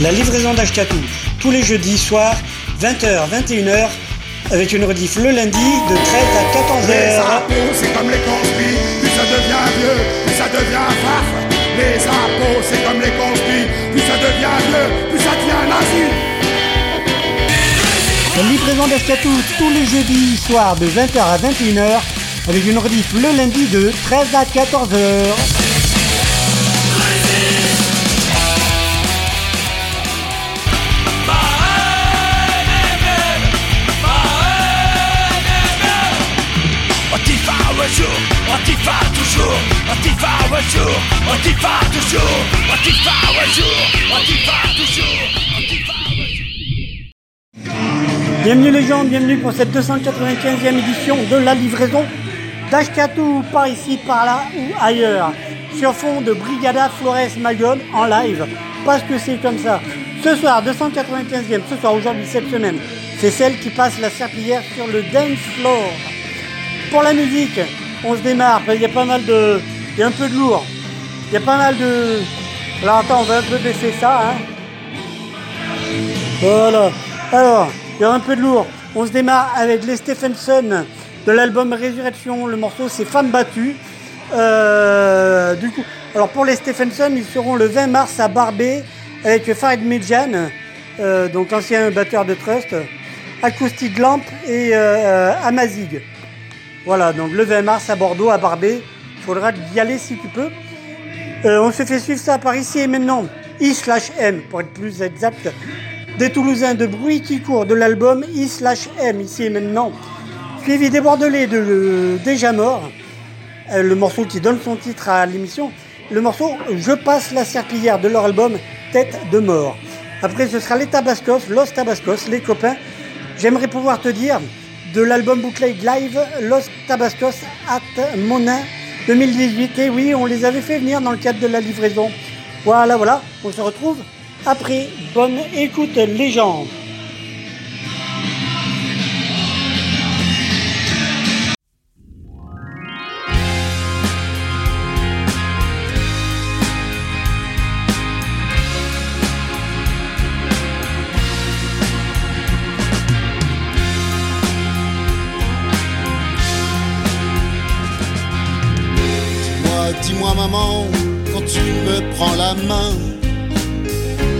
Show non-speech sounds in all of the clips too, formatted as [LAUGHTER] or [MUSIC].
La livraison d'Ashkatou, tous les jeudis soirs, 20h, 21h, avec une rediff le lundi de 13 à Les 14h. impôts, c'est comme les conspires, plus ça devient vieux, plus ça devient farf. Les impôts, c'est comme les conspires, plus ça devient vieux, plus ça devient nazi. La livraison d'Ashkatou, tous les jeudis soirs de 20h à 21h, avec une rediff le lundi de 13 à 14h. Bienvenue les gens, bienvenue pour cette 295e édition de la livraison d'Ashkatou, par ici, par là ou ailleurs, sur fond de Brigada Flores Magone en live, parce que c'est comme ça. Ce soir, 295e, ce soir, aujourd'hui, cette semaine, c'est celle qui passe la serpillière sur le dance floor. Pour la musique, on se démarre, il y a pas mal de... Il y a un peu de lourd, il y a pas mal de... Alors attends, on va un peu baisser ça, hein. Voilà. Alors, il y a un peu de lourd. On se démarre avec les Stephenson de l'album Résurrection. Le morceau, c'est Femme battue. Euh, du coup, alors pour les Stephenson, ils seront le 20 mars à Barbé avec Farid Medjan, euh, donc ancien batteur de Trust, Acoustic Lamp et euh, Amazig. Voilà, donc le 20 mars à Bordeaux, à Barbé. Faudra y aller si tu peux. Euh, on se fait suivre ça par ici et maintenant. I slash M, pour être plus exact. Des Toulousains de bruit qui court de l'album I slash M, ici et maintenant. Suivi des Bordelais de le Déjà Mort, euh, le morceau qui donne son titre à l'émission. Le morceau Je passe la serpillière de leur album Tête de mort. Après, ce sera les Tabascos, Los Tabascos, les copains. J'aimerais pouvoir te dire de l'album bootleg live Los Tabascos at Monin 2018. Et oui, on les avait fait venir dans le cadre de la livraison. Voilà, voilà, on se retrouve après. Bonne écoute, les gens. Maman, quand tu me prends la main,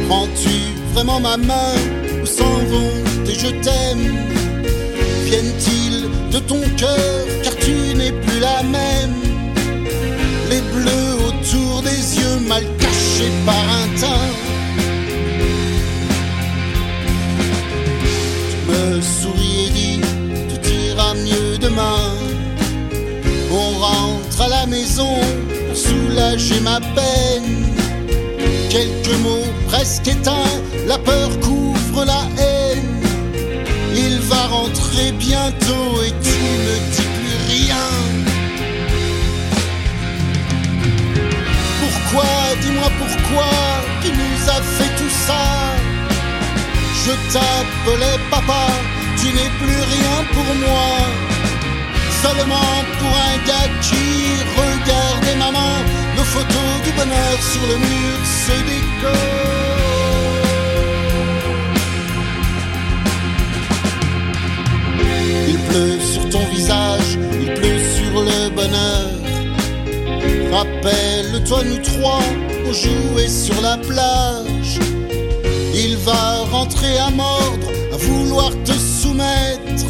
prends-tu vraiment ma main ou s'en vont tes je t'aime? Viennent-ils de ton cœur car tu n'es plus la même? Les bleus autour des yeux mal cachés par un teint. Tu me souris et dis, tout ira mieux demain. On rentre à la maison soulager ma peine. Quelques mots presque éteints, la peur couvre la haine. Il va rentrer bientôt et tu ne dis plus rien. Pourquoi, dis-moi pourquoi tu nous as fait tout ça? Je t'appelais papa, tu n'es plus rien pour moi. Seulement pour un gars qui regardait maman, nos photos du bonheur sur le mur se décorent. Il pleut sur ton visage, il pleut sur le bonheur. Rappelle-toi, nous trois, on jouait sur la plage. Il va rentrer à mordre, à vouloir te soumettre,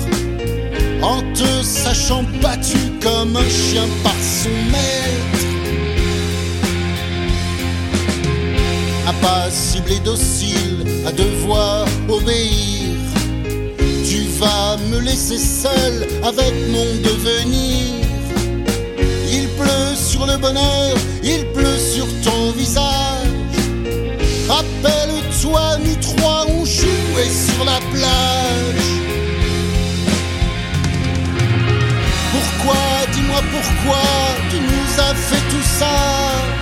en te sachant battu comme un chien par son maître. Impassible et docile, à devoir obéir. Tu vas me laisser seul avec mon devenir. Il pleut sur le bonheur, il pleut sur ton visage. Rappelle-toi, nous trois, on jouait sur la plage. Pourquoi, dis-moi pourquoi tu nous as fait tout ça?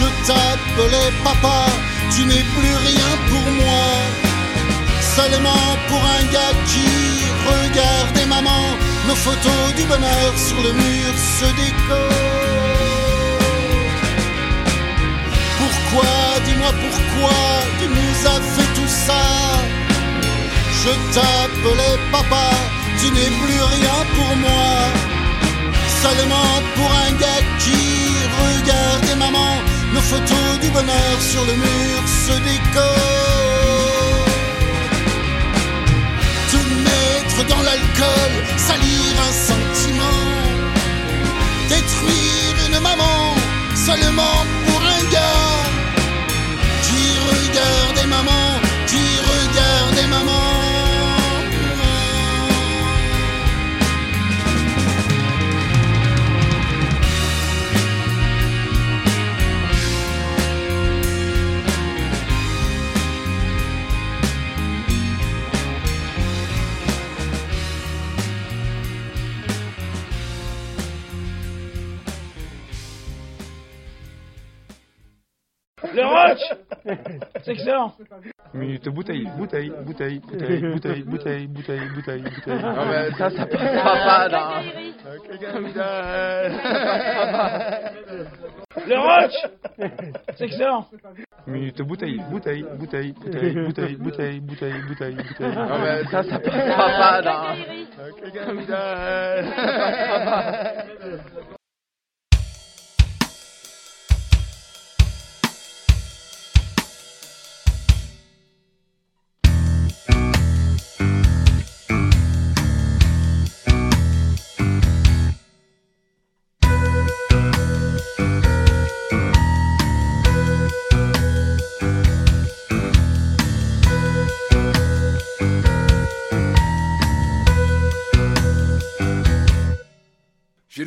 Je t'appelais papa, tu n'es plus rien pour moi. Seulement pour un gars qui regardait maman, nos photos du bonheur sur le mur se décorent. Pourquoi, dis-moi pourquoi tu nous as fait tout ça? Je t'appelais papa, tu n'es plus rien pour moi. Seulement pour un gars qui regardait maman, nos photos du bonheur sur le mur se décorent. Te mettre dans l'alcool, salir un sentiment, détruire une maman, seulement pour un gars qui regardait maman, qui regardait maman. Le C'est excellent Minute bouteille, bouteille, bouteille, bouteille, bouteille, bouteille, bouteille, bouteille, bouteille. Non mais ça, ça passera pas. Le rock C'est excellent Minute bouteille, bouteille, bouteille, bouteille, bouteille, bouteille, bouteille, bouteille, bouteille. Non mais ça, ça passera pas.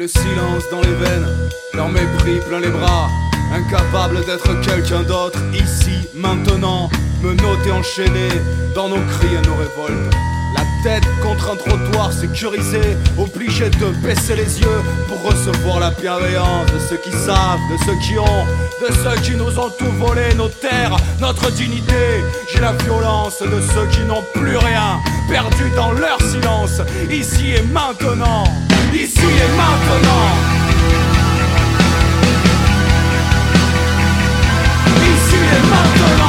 Le silence dans les veines, leur mépris plein les bras, incapable d'être quelqu'un d'autre ici, maintenant, me noter enchaîné dans nos cris et nos révoltes. La tête contre un trottoir sécurisé, obligé de baisser les yeux pour recevoir la bienveillance de ceux qui savent, de ceux qui ont, de ceux qui nous ont tout volé, nos terres, notre dignité. J'ai la violence de ceux qui n'ont plus rien, perdus dans leur silence, ici et maintenant, ici et maintenant. Ici et maintenant.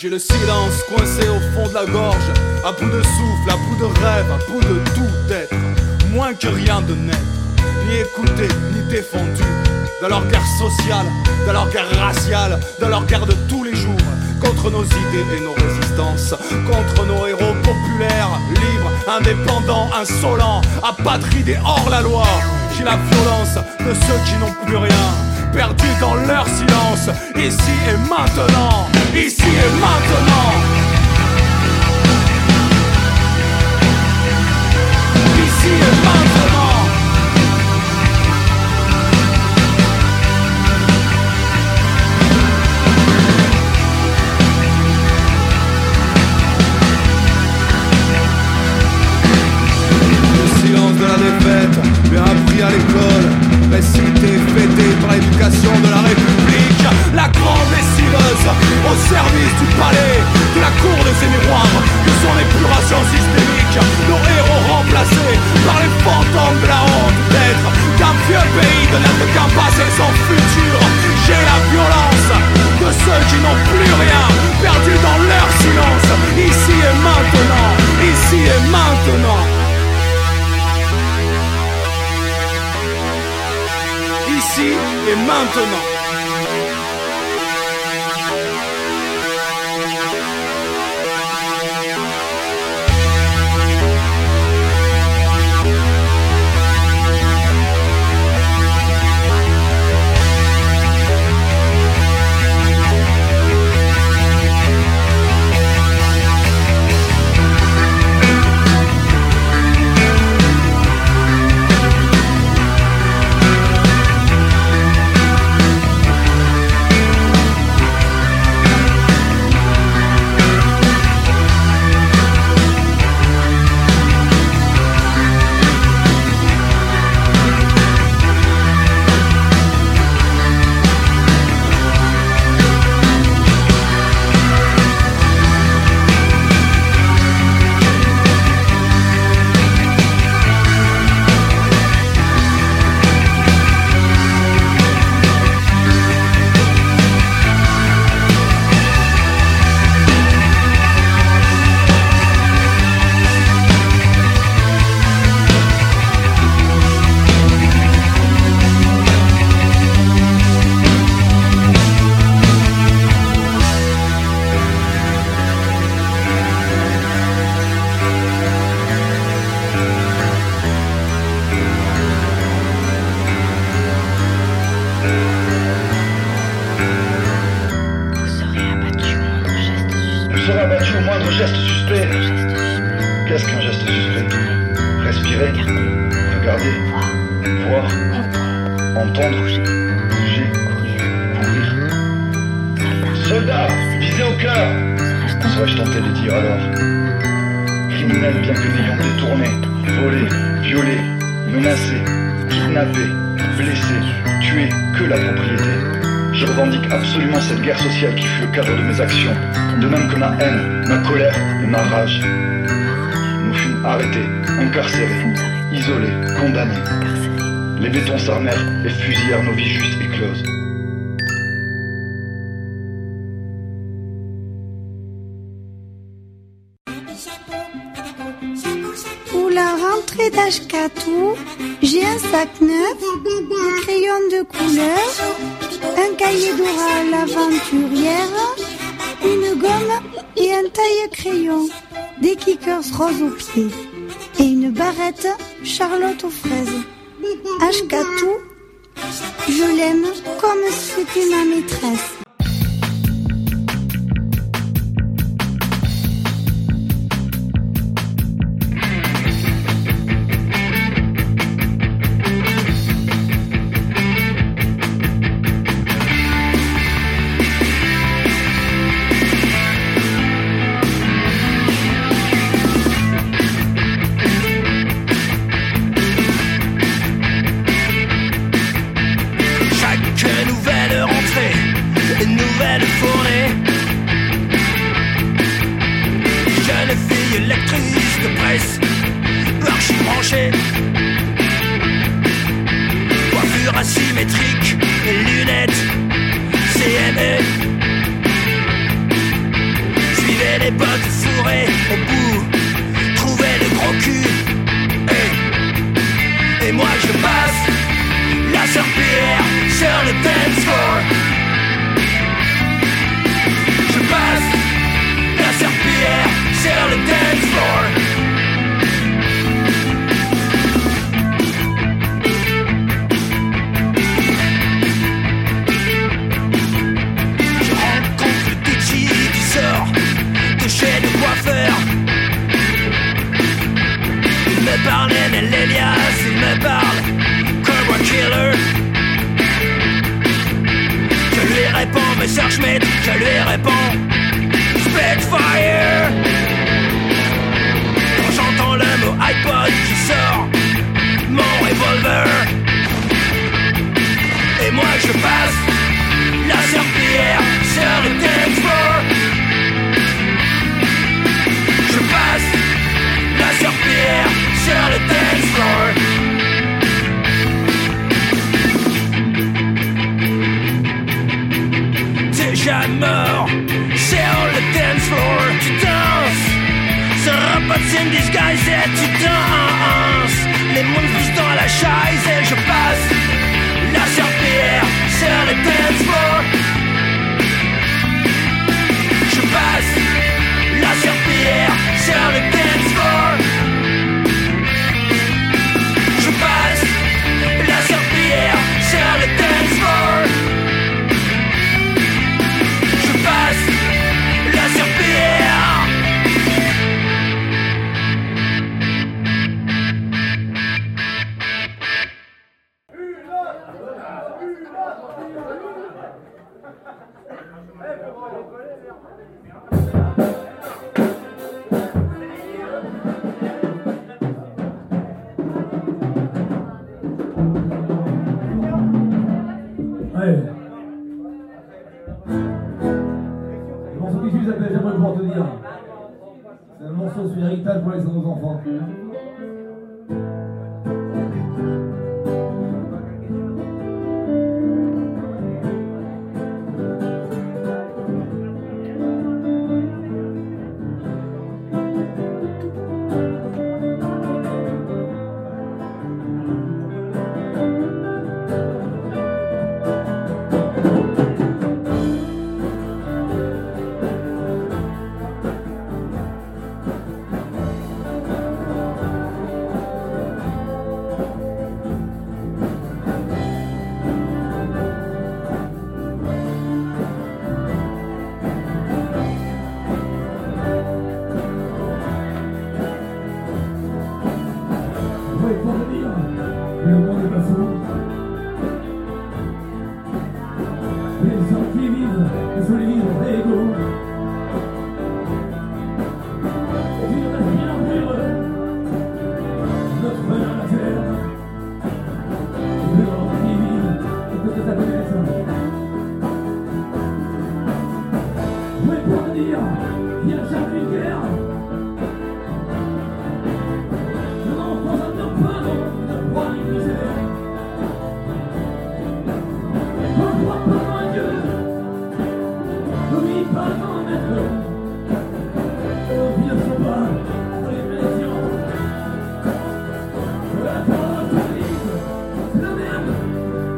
J'ai le silence coincé au fond de la gorge, à bout de souffle, à bout de rêve, à bout de tout être, moins que rien de net, ni écouté, ni défendu. Dans leur guerre sociale, dans leur guerre raciale, dans leur guerre de tous les jours, contre nos idées et nos résistances, contre nos héros populaires, libres, indépendants, insolents, apatrides et hors la loi. J'ai la violence de ceux qui n'ont plus rien perdus dans leur silence. Ici et maintenant, ici et maintenant. Ici et maintenant.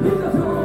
Qui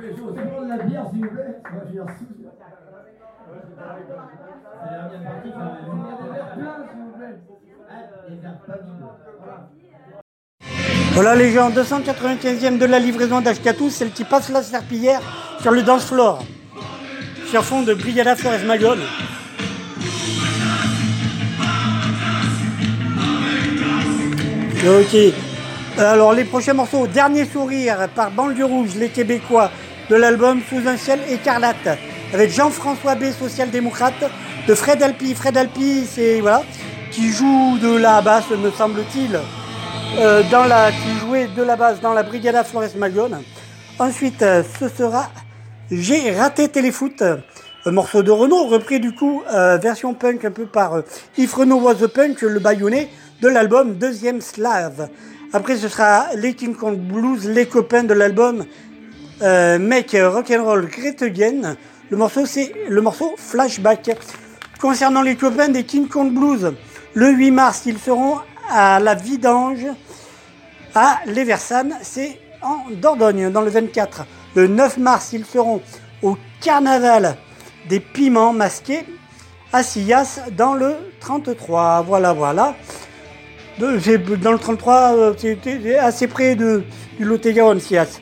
s'il vous plaît. C'est la pleins, s'il vous plaît. Ah, des verres pas vides. Voilà. Les gens, 295e de la livraison d'Ashkatou, celle qui passe la serpillière sur le dance floor. Sur fond de Brigada Flores Magone. Ok. Alors les prochains morceaux, Dernier sourire par Banlieue Rouge, les Québécois, de l'album Sous un ciel écarlate, avec Jean-François B, social-démocrate, de Fred Alpi. Fred Alpi, c'est voilà, qui joue de la basse, me semble-t-il, euh, dans la, qui jouait de la basse dans la Brigada Flores Magone. Ensuite, euh, ce sera J'ai raté Téléfoot, un morceau de Renault, repris du coup, euh, version punk un peu par euh, If Renault Was the Punk, le baïonné de l'album Deuxième Slave. Après, ce sera les King Kong Blues, les copains de l'album euh, Make Rock'n'Roll Great Again. Le morceau, c'est le morceau Flashback. Concernant les copains des King Kong Blues, le 8 mars, ils seront à la Vidange, à Les Versanes, c'est en Dordogne, dans le 24. Le 9 mars, ils seront au Carnaval des Piments Masqués, à Sillas, dans le 33. Voilà, voilà. Dans le 33, euh, c'était assez près de, du Lot-et-Garonne, Sillas.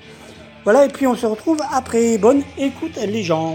Voilà, et puis on se retrouve après. Bonne écoute, les gens.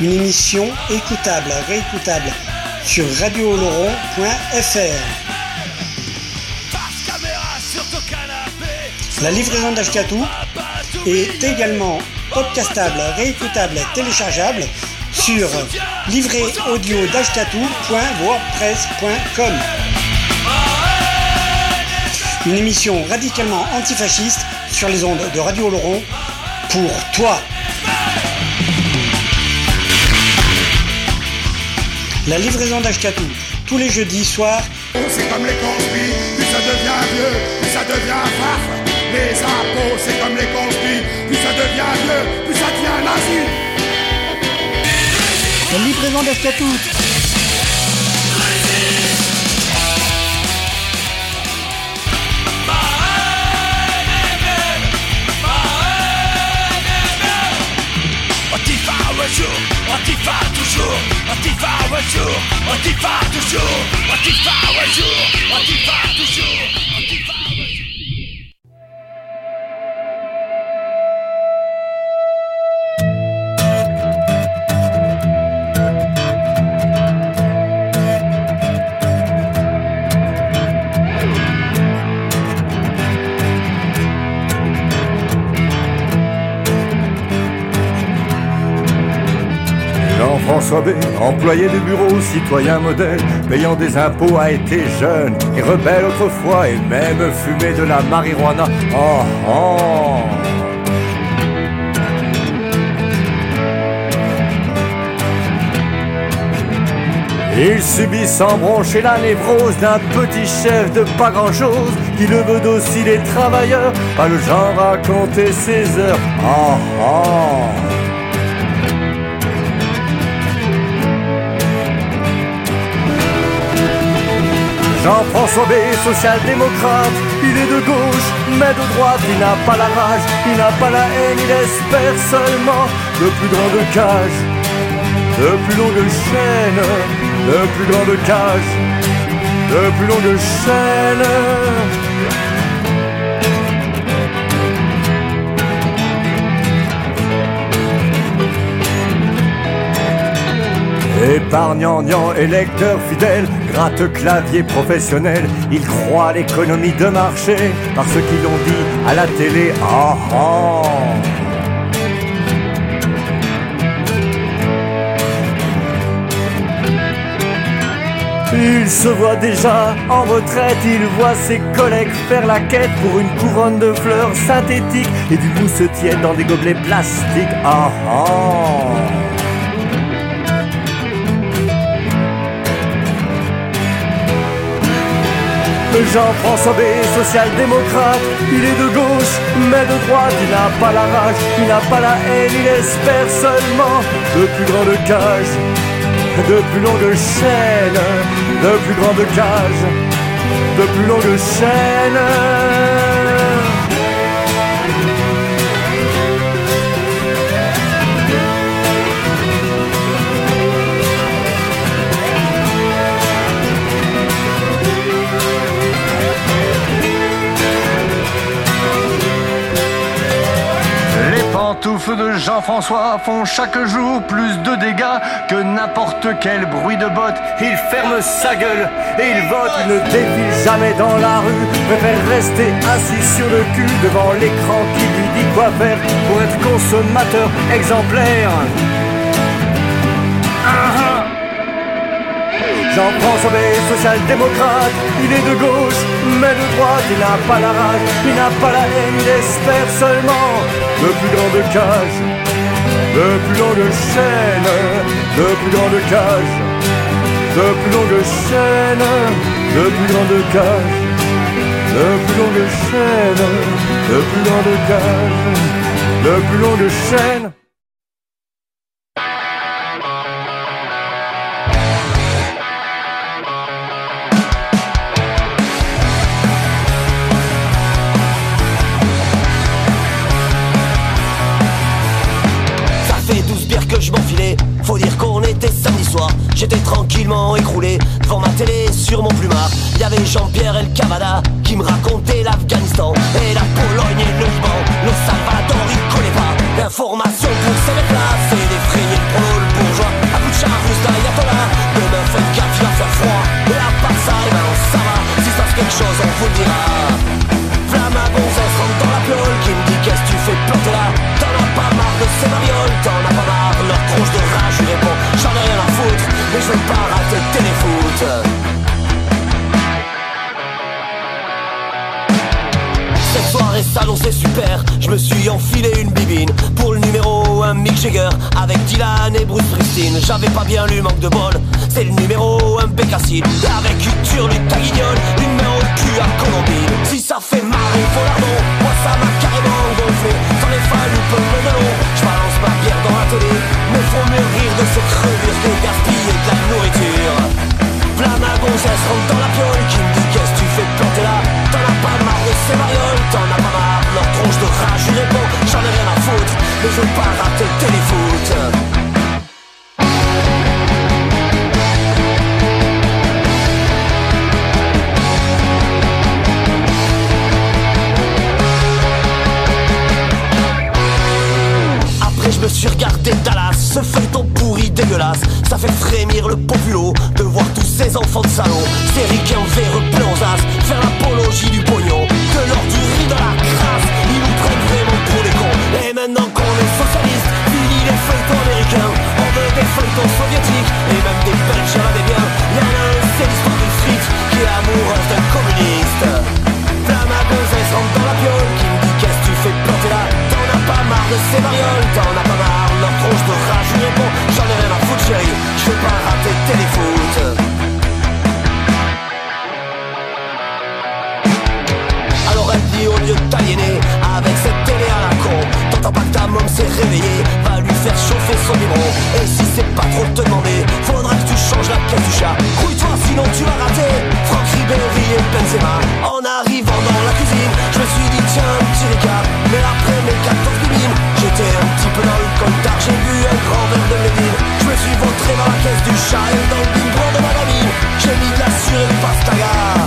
Une émission écoutable, réécoutable sur radiooloron.fr. La livraison d'Ashkatou est également podcastable, réécoutable, téléchargeable sur livréaudio.wordpress.com. Une émission radicalement antifasciste sur les ondes de Radio Oloron pour toi. La livraison d'Ashkatou, tous les jeudis soirs C'est comme les conspires, plus ça devient vieux, plus ça devient farf. Les impôts, c'est comme les conspires, plus ça devient vieux, plus ça devient nazi. La livraison d'Ashkatou. Un jour, Antifa toujours, Antifa un jour, Antifa toujours, Antifa un jour, Antifa toujours, Employé de bureau, citoyen modèle, payant des impôts, a été jeune et rebelle autrefois et même fumé de la marijuana. Oh, oh. Il subit sans broncher la névrose d'un petit chef de pas grand chose qui le veut docile et travailleur, pas le genre à compter ses heures. Oh, oh. Jean-François B, social-démocrate, il est de gauche, mais de droite, il n'a pas la rage, il n'a pas la haine, il espère seulement de plus grandes cages, de plus longues chaînes, de plus grandes cages, de plus longues chaînes. Épargnant, électeur fidèle, gratte clavier professionnel, il croit l'économie de marché par ce qu'ils l'ont dit à la télé. Ah ah. Il se voit déjà en retraite, il voit ses collègues faire la quête pour une couronne de fleurs synthétiques et du coup se tiennent dans des gobelets plastiques. Ah ah. Jean-François B, social-démocrate, il est de gauche, mais de droite, il n'a pas la rage, il n'a pas la haine, il espère seulement de plus grandes cages, de plus longues chaînes, de plus grandes cages, de plus longues chaînes. Pantoufles de Jean-François font chaque jour plus de dégâts que n'importe quel bruit de botte. Il ferme sa gueule et il vote, ne défile jamais dans la rue, préfère rester assis sur le cul devant l'écran qui lui dit quoi faire pour être consommateur exemplaire. Ah, Jean-François B, social-démocrate, il est de gauche, mais de droite, il n'a pas la rage, il n'a pas la haine, il espère seulement de plus cages, de plus longues chaînes, de plus grandes cages, de plus longues chaînes, de plus grandes cages, de plus longues chaînes, de plus grandes cages, de plus longues chaînes. Ça mon plumard Y'avait Jean-Pierre El Cavada Qui me racontait l'Afghanistan Et la Pologne et le Liban. Le Salvador il connaît pas super. Je me suis enfilé une bibine Pour le numéro 1 Mick Jagger Avec Dylan et Bruce Springsteen. J'avais pas bien lu manque de bol C'est le numéro 1 Bécassine Avec une turlute à guignol Une main au cul à Colombine. Si ça fait marrer faut lardon Moi ça m'a carrément gonflé S'en est fallu peu de Je balance ma bière dans la télé. Mais faut mieux rire de ces crevures Que gaspiller de la nourriture. Flamme à gonzesse rentre dans la piole. Qui me dit qu'est-ce que tu fais planter là? T'en as pas marre de ces marioles T'en as pas marre de rage réponds j'en ai rien à foutre Mais je veux pas rater le téléfoot. Après je me suis regardé Dallas, ce feuilleton pourri dégueulasse Ça fait frémir le populo de voir tous ces enfants de salauds Ces ricains véreux plans faire l'apologie du pognon De l'or du riz dans la Et maintenant qu'on est socialiste, fini les feuilletons américains. On veut des feuilletons soviétiques, et même des y'en a des biens Y'en a un, c'est l'histoire d'une frite qui est amoureuse d'un communiste. Flamme à gonzesse rentre dans la piole Qui me dit qu'est-ce que tu fais planter là? T'en as pas marre de ces marioles T'en as pas marre. Leur tronche de rage Je réponds j'en ai rien à foutre chérie. Je veux pas rater téléfoot Alors elle dit au lieu de t'aliéner Avec cette T'entends pas que ta môme s'est réveillée Va lui faire chauffer son biberon. Et si c'est pas trop te demander Faudra que tu changes la caisse du chat. Grouille-toi sinon tu vas rater Franck Ribéry et Benzema. En arrivant dans la cuisine Je me suis dit tiens petit récap. Mais après mes 14 bibines J'étais un petit peu dans le coltard J'ai bu un grand verre de Médine. Je me suis vautré dans la caisse du chat Et dans le biberon de ma gamine J'ai mis de la sur une pastaga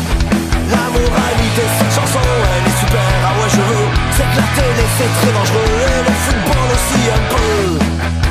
La moralité cette chanson Elle est super, ah ouais je veux. C'est que la télé c'est très dangereux Et le football aussi un peu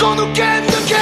この剣だけ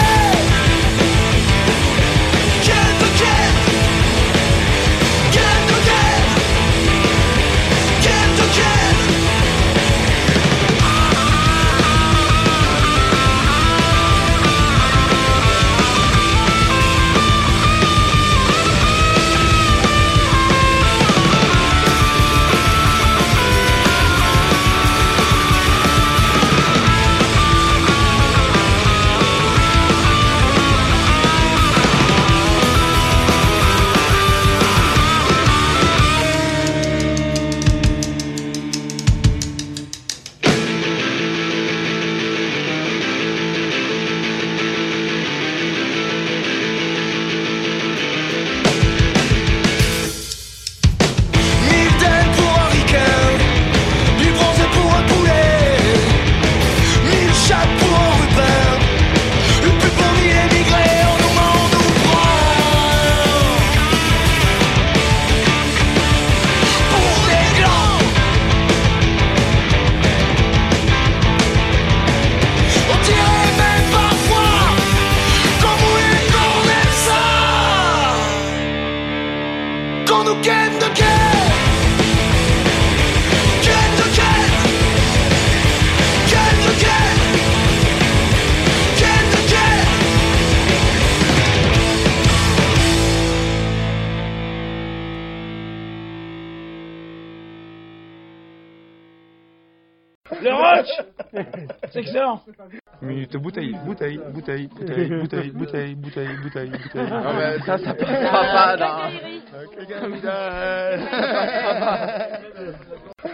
Minute bouteille, bouteille, bouteille, bouteille, bouteille, bouteille, bouteille, bouteille, bouteille. Non, mais ça, ça passera pas dans.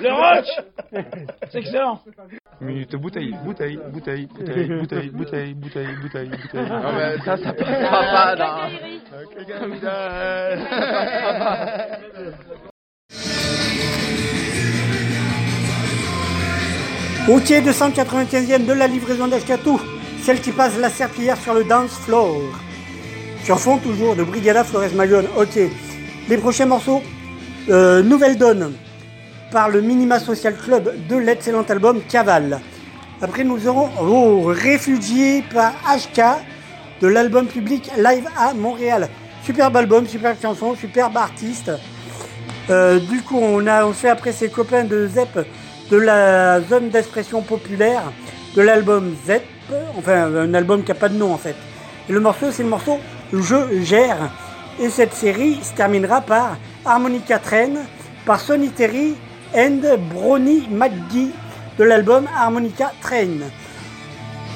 Le rock C'est excellent Minute bouteille, bouteille, bouteille, bouteille, bouteille, bouteille, bouteille, bouteille, bouteille. Non, mais ça, ça passera pas dans. Pied 295e de la livraison d'Ashkatou, celle qui passe la serpillière sur le dance floor. Sur fond toujours de Brigada Flores Magone. Ok. Les prochains morceaux, euh, Nouvelle Donne, par le Minima Social Club de l'excellent album Cavale. Après, nous aurons oh, Réfugiés par HK de l'album public Live à Montréal. Superbe album, superbe chanson, superbe artiste. Euh, du coup, on a fait après ses copains de ZEP de la zone d'expression populaire de l'album ZEP, enfin un album qui n'a pas de nom en fait. Et le morceau, c'est le morceau Je gère. Et cette série se terminera par Harmonica Train, par Sonny Terry and Brony McGee de l'album Harmonica Train.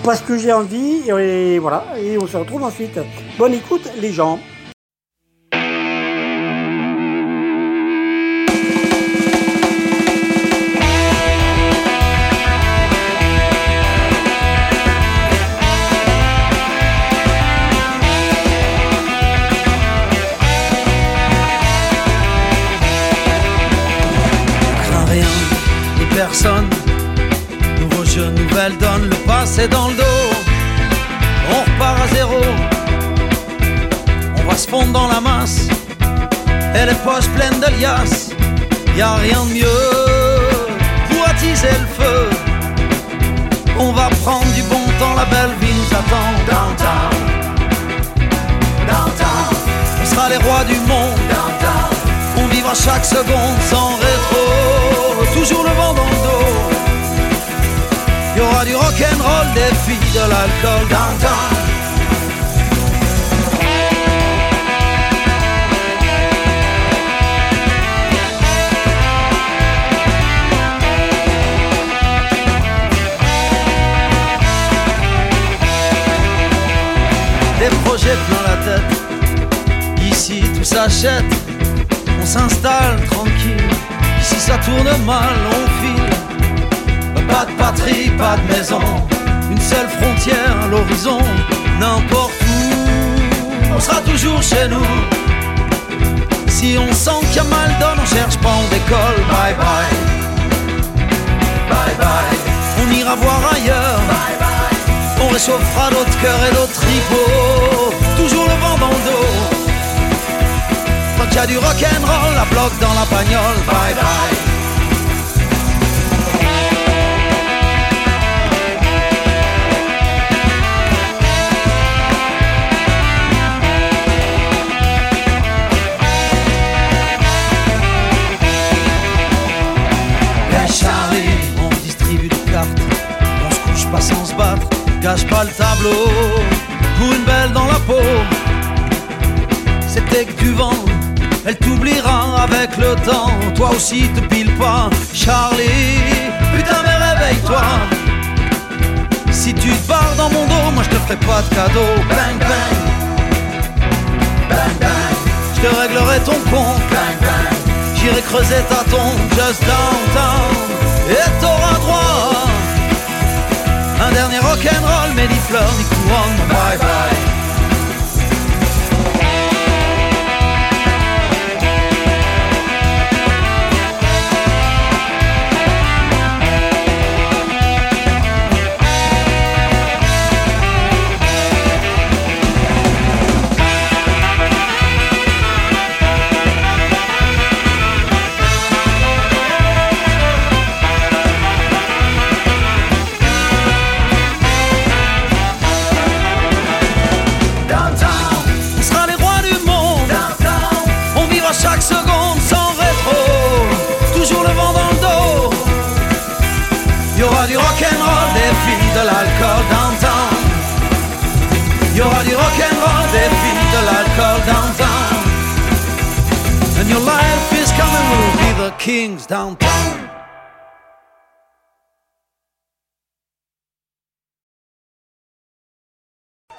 Parce que j'ai envie, et voilà, et on se retrouve ensuite. Bonne écoute les gens. Dans le dos. On repart à zéro. On va se fondre dans la masse. Et les poches pleines de liasses. Y a rien de mieux pour attiser le feu. On va prendre du bon temps, la belle vie nous attend. Downtown, downtown. On sera les rois du monde. Downtown. On vivra chaque seconde sans rétro, toujours le vent dans le dos. Y aura du rock'n'roll, des filles, de l'alcool, downtown. Des projets plein la tête, ici tout s'achète on s'installe tranquille. Si ça tourne mal, on file. Pas de patrie, pas de maison. Une seule frontière, l'horizon. N'importe où, on sera toujours chez nous. Si on sent qu'il y a mal donne, on cherche pas, on décolle. Bye bye. Bye bye. On ira voir ailleurs. Bye bye. On réchauffera d'autres cœurs et d'autres tripots. Toujours le vent dans le dos. Quand y a du rock'n'roll, la bloc dans la bagnole, bye bye. Gâche pas le tableau, pour une belle dans la peau c'était que du vent. Elle t'oubliera avec le temps. Toi aussi te pile pas, Charlie. Putain, mais réveille-toi. Si tu te barres dans mon dos, moi je te ferai pas de cadeau. Bang bang. Bang bang. Je te réglerai ton compte. Bang bang. J'irai creuser ta tombe just downtown. Et t'auras droit. Un dernier rock'n'roll, fleurs ni couronne. Bye bye.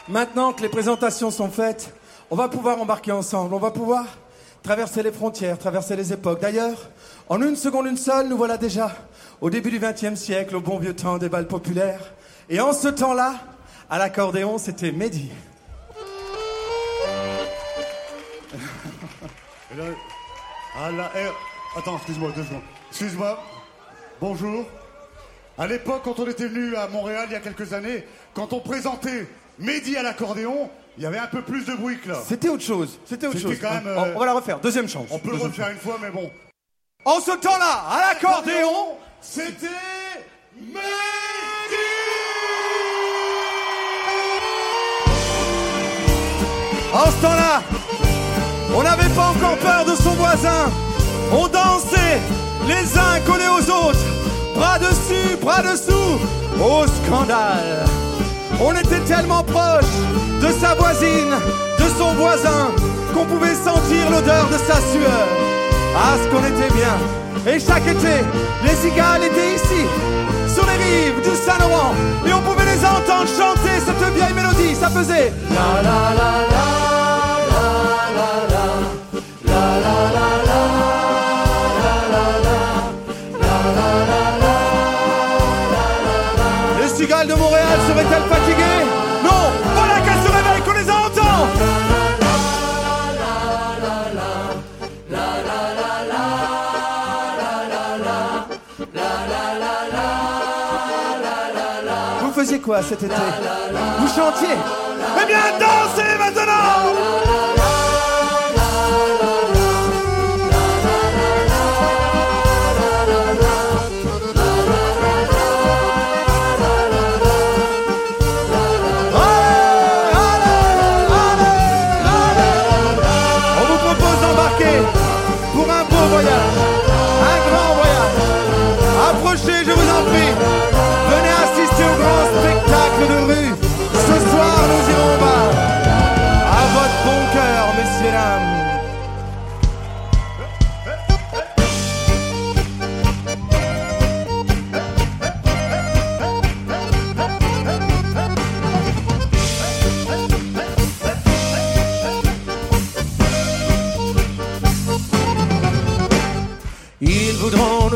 Maintenant que les présentations sont faites, on va pouvoir embarquer ensemble, on va pouvoir traverser les frontières, traverser les époques. D'ailleurs, en une seconde, une seule, nous voilà déjà au début du XXe siècle, au bon vieux temps des balles populaires. Et en ce temps-là, à l'accordéon, c'était Mehdi. Là, ah eh, attends, excuse-moi, deux secondes. Excuse-moi. Bonjour. À l'époque, quand on était venu à Montréal il y a quelques années, quand on présentait Mehdi à l'accordéon, il y avait un peu plus de bruit que là. C'était autre chose. C'était autre chose. quand même, On- euh, On va la refaire. Deuxième chance. On peut le refaire une fois, mais bon. En ce temps-là, à l'accordéon, c'était En ce temps-là, de son voisin. On dansait les uns collés aux autres, bras dessus, bras dessous, au scandale. On était tellement proche de sa voisine, de son voisin, qu'on pouvait sentir l'odeur de sa sueur. Ah, ce qu'on était bien. Et chaque été, les cigales étaient ici, sur les rives du Saint-Laurent. Et on pouvait les entendre chanter cette vieille mélodie. Ça faisait la la la la. Cet été. Vous chantiez. Eh bien, dansez maintenant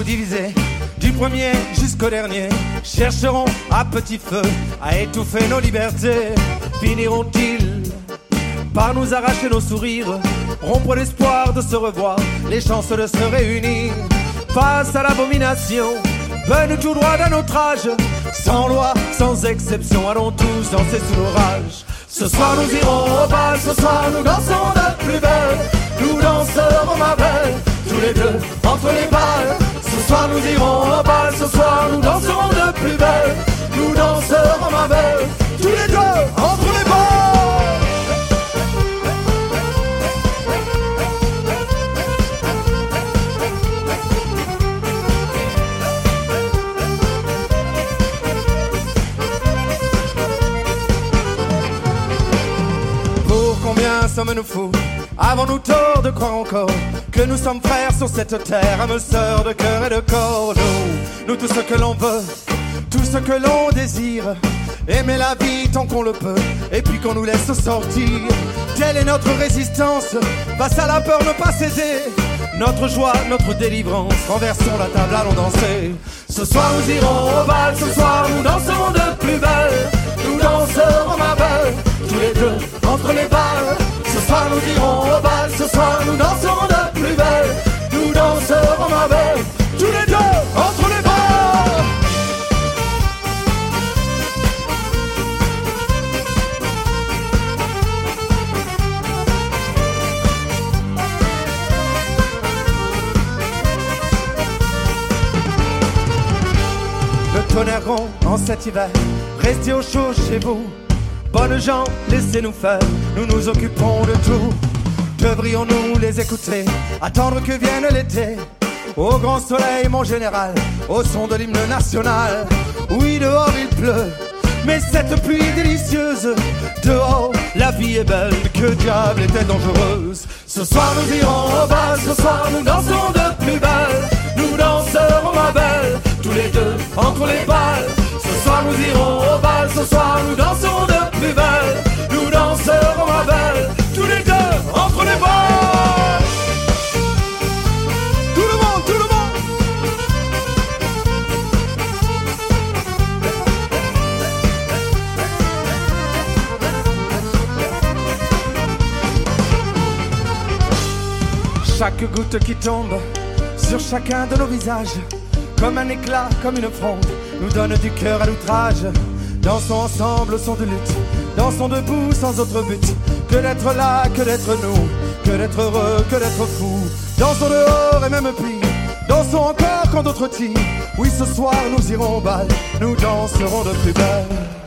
nous diviser du premier jusqu'au dernier. Chercheront à petit feu à étouffer nos libertés. Finiront-ils par nous arracher nos sourires, rompre l'espoir de se revoir, les chances de se réunir? Face à l'abomination. Venus tout droit d'un autre âge, sans loi, sans exception, allons tous danser sous l'orage. Ce soir nous irons au bal, ce soir nous dansons de plus belle, nous danserons ma belle, tous les deux entre les balles. Nous irons au bal, ce soir nous danserons de plus belle, nous danserons ma belle, tous les deux entre les balles. Pour combien sommes-nous fous? Avons-nous tort de croire encore? Nous sommes frères sur cette terre, âmes sœurs de cœur et de corps Nous, nous tout ce que l'on veut, tout ce que l'on désire, aimer la vie tant qu'on le peut, et puis qu'on nous laisse sortir. Telle est notre résistance, face à la peur ne pas céder. Notre joie, notre délivrance, renversons la table, allons danser. Ce soir nous irons au bal, ce soir nous danserons de plus belle. Nous danserons ma belle, tous les deux entre les balles. Ce soir nous irons au bal, ce soir nous danserons de Nous danserons belle, tous les deux entre les balles. Le tonnerre rond en cet hiver, restez au chaud chez vous. Bonnes gens, laissez-nous faire, nous nous occupons de tout. Devrions-nous les écouter, attendre que vienne l'été Au grand soleil, mon général, au son de l'hymne national. Oui, dehors il pleut, mais cette pluie délicieuse. Dehors, la vie est belle, que diable est-elle dangereuse? Ce soir nous irons au bal, ce soir nous dansons de plus belle. Nous danserons ma belle, tous les deux entre les balles. Ce soir nous irons au bal, ce soir nous dansons de plus belle. Nous danserons Chaque goutte qui tombe sur chacun de nos visages, comme un éclat, comme une fronde, nous donne du cœur à l'outrage. Dansons ensemble son de lutte, dansons debout sans autre but que d'être là, que d'être nous, que d'être heureux, que d'être fou. Dansons dehors et même pire, dansons encore quand d'autres tirent. Oui, ce soir nous irons au bal, nous danserons de plus belle.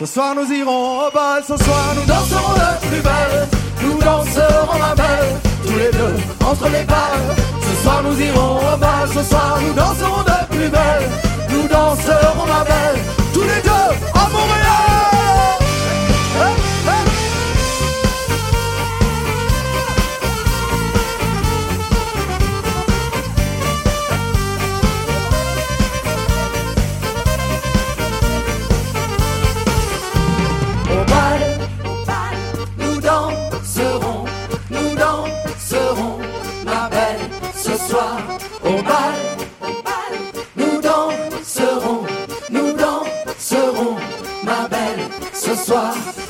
Ce soir nous irons au bal, ce soir nous danserons de plus belle. Nous danserons la belle, tous les deux entre les balles. Ce soir nous irons au bal, ce soir nous danserons de plus belle. Nous danserons la belle, tous les deux à Montréal. Ce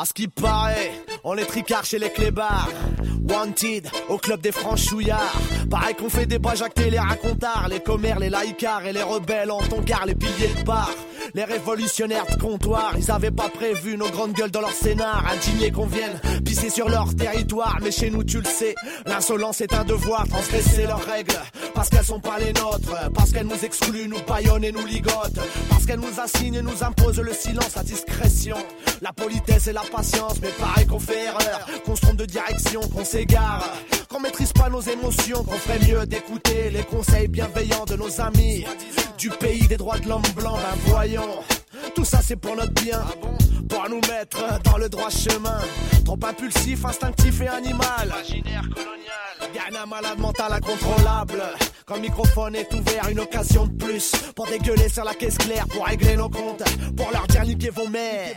À ce qui paraît, on est tricard chez les clébards. Wanted au club des franchouillards. Pareil qu'on fait des bajacs et les racontards. Les commères, les laïcars et les rebelles en toncar, les piliers de bar. Les révolutionnaires de comptoir, ils avaient pas prévu nos grandes gueules dans leur scénar. Indignés qu'on vienne pisser sur leur territoire. Mais chez nous, tu le sais, l'insolence est un devoir. Transgresser leurs règles parce qu'elles sont pas les nôtres. Parce qu'elles nous excluent, nous paillonnent et nous ligotent. Parce qu'elles nous assignent et nous imposent le silence à discrétion. La politesse et la patience, mais pareil qu'on Qu'on se trompe de direction, qu'on s'égare. Qu'on maîtrise pas nos émotions, qu'on ferait mieux d'écouter les conseils bienveillants de nos amis. Du pays des droits de l'homme blanc, ben voyons. Tout ça c'est pour notre bien, pour nous mettre dans le droit chemin. Trop impulsif, instinctif et animal. Imaginaire colonial. Gagne un malade mental incontrôlable. Quand le microphone est ouvert, une occasion de plus pour dégueuler sur la caisse claire, pour régler nos comptes, pour leur dire niquez vos mères.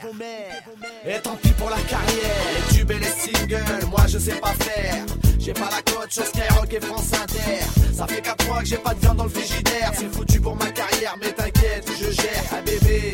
Et tant pis pour la carrière, les tubes et les singles, moi je sais pas faire. J'ai pas la cote sur Skyrock et France Inter. Ça fait 4 mois que j'ai pas de viande dans le frigidaire. C'est foutu pour ma carrière, mais t'inquiète, je gère. Ah bébé,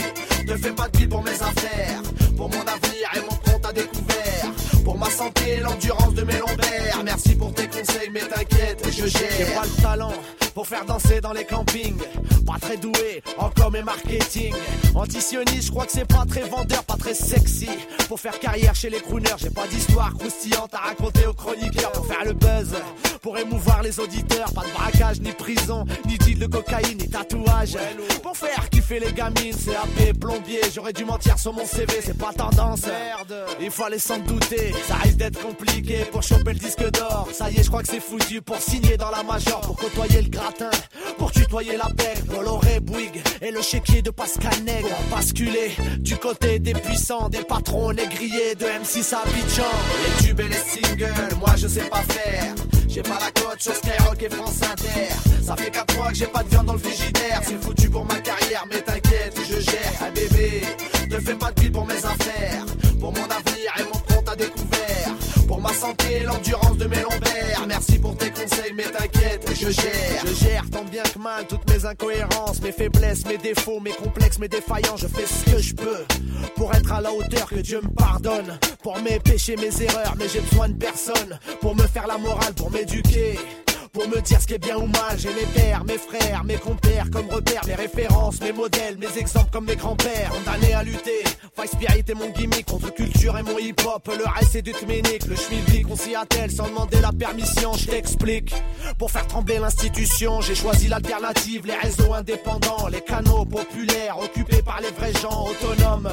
ne fais pas de pile pour mes affaires. Pour mon avenir et mon compte à découvert. Pour ma santé, l'envie l'endurance de mes lombaires. Merci pour tes mais t'inquiète, je gère. J'ai pas le talent pour faire danser dans les campings. Pas très doué en com et marketing. Antisioniste, je crois que c'est pas très vendeur, pas très sexy. Pour faire carrière chez les crooners, j'ai pas d'histoire croustillante à raconter aux chroniqueurs. Pour faire le buzz, pour émouvoir les auditeurs. Pas de braquage, ni prison, ni deal de cocaïne, ni tatouage. Pour faire kiffer les gamines, CAP, plombier. J'aurais dû mentir sur mon CV, c'est pas tendance. Merde, il fallait s'en douter. Ça risque d'être compliqué pour choper le disque d'or. Ça y est, je crois que c'est foutu pour signer dans la major, pour côtoyer le gratin, pour tutoyer la paix. Bolloré, Bouygues et le chéquier de Pascal Nègre. Basculer du côté des puissants, des patrons négriers de M6 à Abidjan. Les tubes et les singles, moi je sais pas faire. J'ai pas la cote sur Skyrock et France Inter. Ça fait 4 mois que j'ai pas de viande dans le frigidaire. C'est foutu pour ma carrière, mais t'inquiète, je gère. Ah bébé, ne fais pas de pile pour mes affaires. Pour mon avenir et mon. Pour ma santé et l'endurance de mes lombaires. Merci pour tes conseils, mais t'inquiète, je gère. Je gère tant bien que mal toutes mes incohérences, mes faiblesses, mes défauts, mes complexes, mes défaillances. Je fais ce que je peux pour être à la hauteur que Dieu me pardonne. Pour mes péchés, mes erreurs, mais j'ai besoin de personne. Pour me faire la morale, pour m'éduquer. Pour me dire ce qui est bien ou mal, j'ai mes pères, mes frères, mes compères comme repères, mes références, mes modèles, mes exemples comme mes grands-pères. Condamné à lutter, Fight Spirit est mon gimmick, contre culture et mon hip-hop. Le reste c'est du tménique, le schmilblick, on s'y attelle sans demander la permission, je t'explique. Pour faire trembler l'institution, j'ai choisi l'alternative, les réseaux indépendants, les canaux populaires, occupés par les vrais gens autonomes.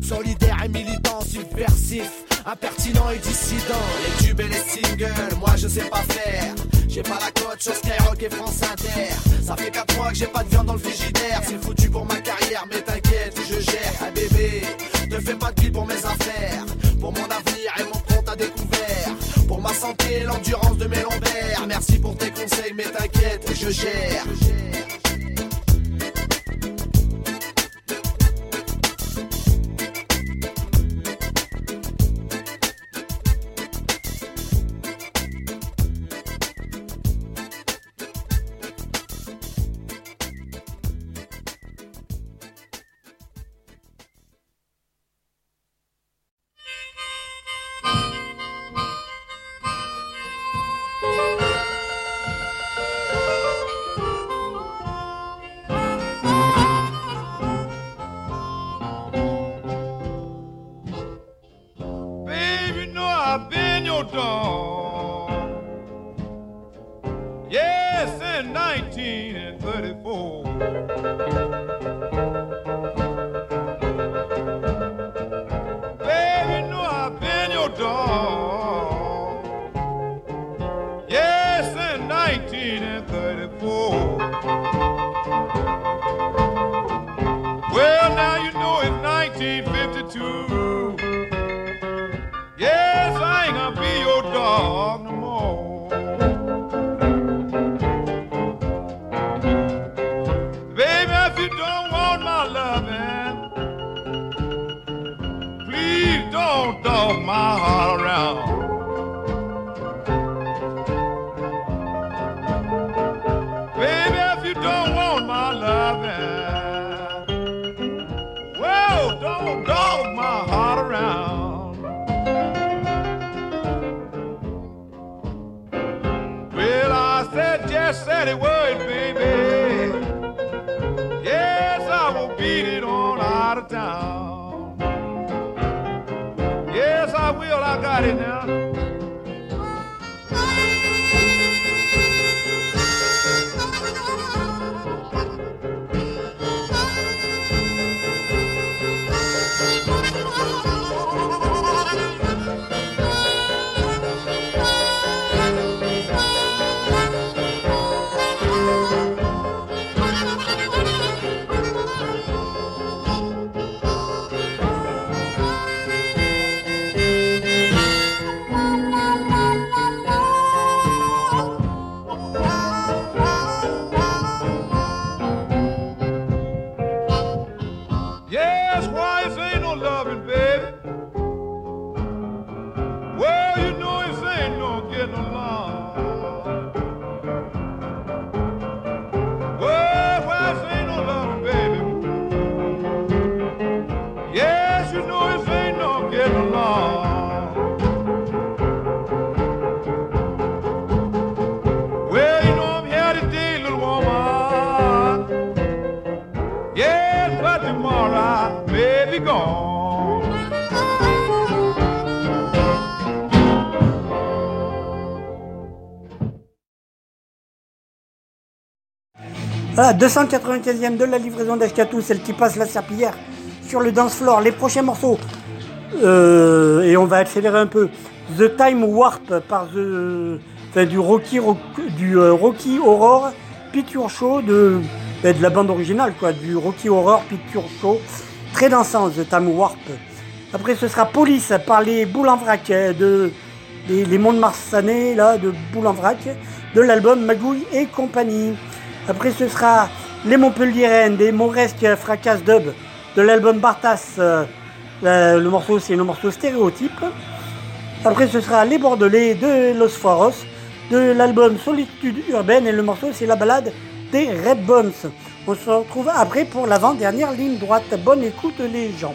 Solidaire et militant, subversif, impertinent et dissident. Les tubes et les singles, moi je sais pas faire. J'ai pas la cote sur Skyrock et France Inter. Ça fait 4 mois que j'ai pas de viande dans le frigidaire. C'est foutu pour ma carrière, mais t'inquiète, je gère. Ah bébé, ne fais pas de pile pour mes affaires. Pour mon avenir et mon compte à découvert. Pour ma santé et l'endurance de mes lombaires. Merci pour tes conseils, mais t'inquiète, je gère. Baby, Voilà, 295e de la livraison d'Ashkatou, celle qui passe la serpillière sur le dance floor. Les prochains morceaux, euh, et on va accélérer un peu. The Time Warp par The, du euh, Rocky Horror Picture Show de, ben, de la bande originale, quoi, du Rocky Horror Picture Show. Très dansant, The Time Warp. Après, ce sera Police par les Boules en vrac euh, de les, les mondes marsanais là, de Boules de l'album Magouille et compagnie. Après, ce sera les Montpelliéraines des Mauresques Fracas Dub de l'album Bartas. euh, le, le morceau, c'est le morceau stéréotype. Après, ce sera les Bordelais de Los Foros de l'album Solitude Urbaine et le morceau, c'est la balade des Red Bones. On se retrouve après pour l'avant-dernière ligne droite. Bonne écoute, les gens.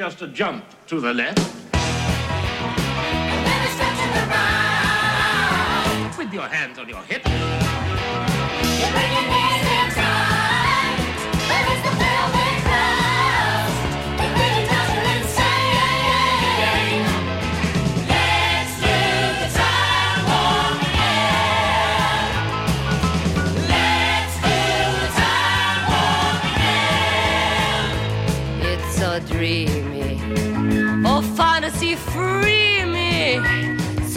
Just a jump to the left. With your hands on your hips.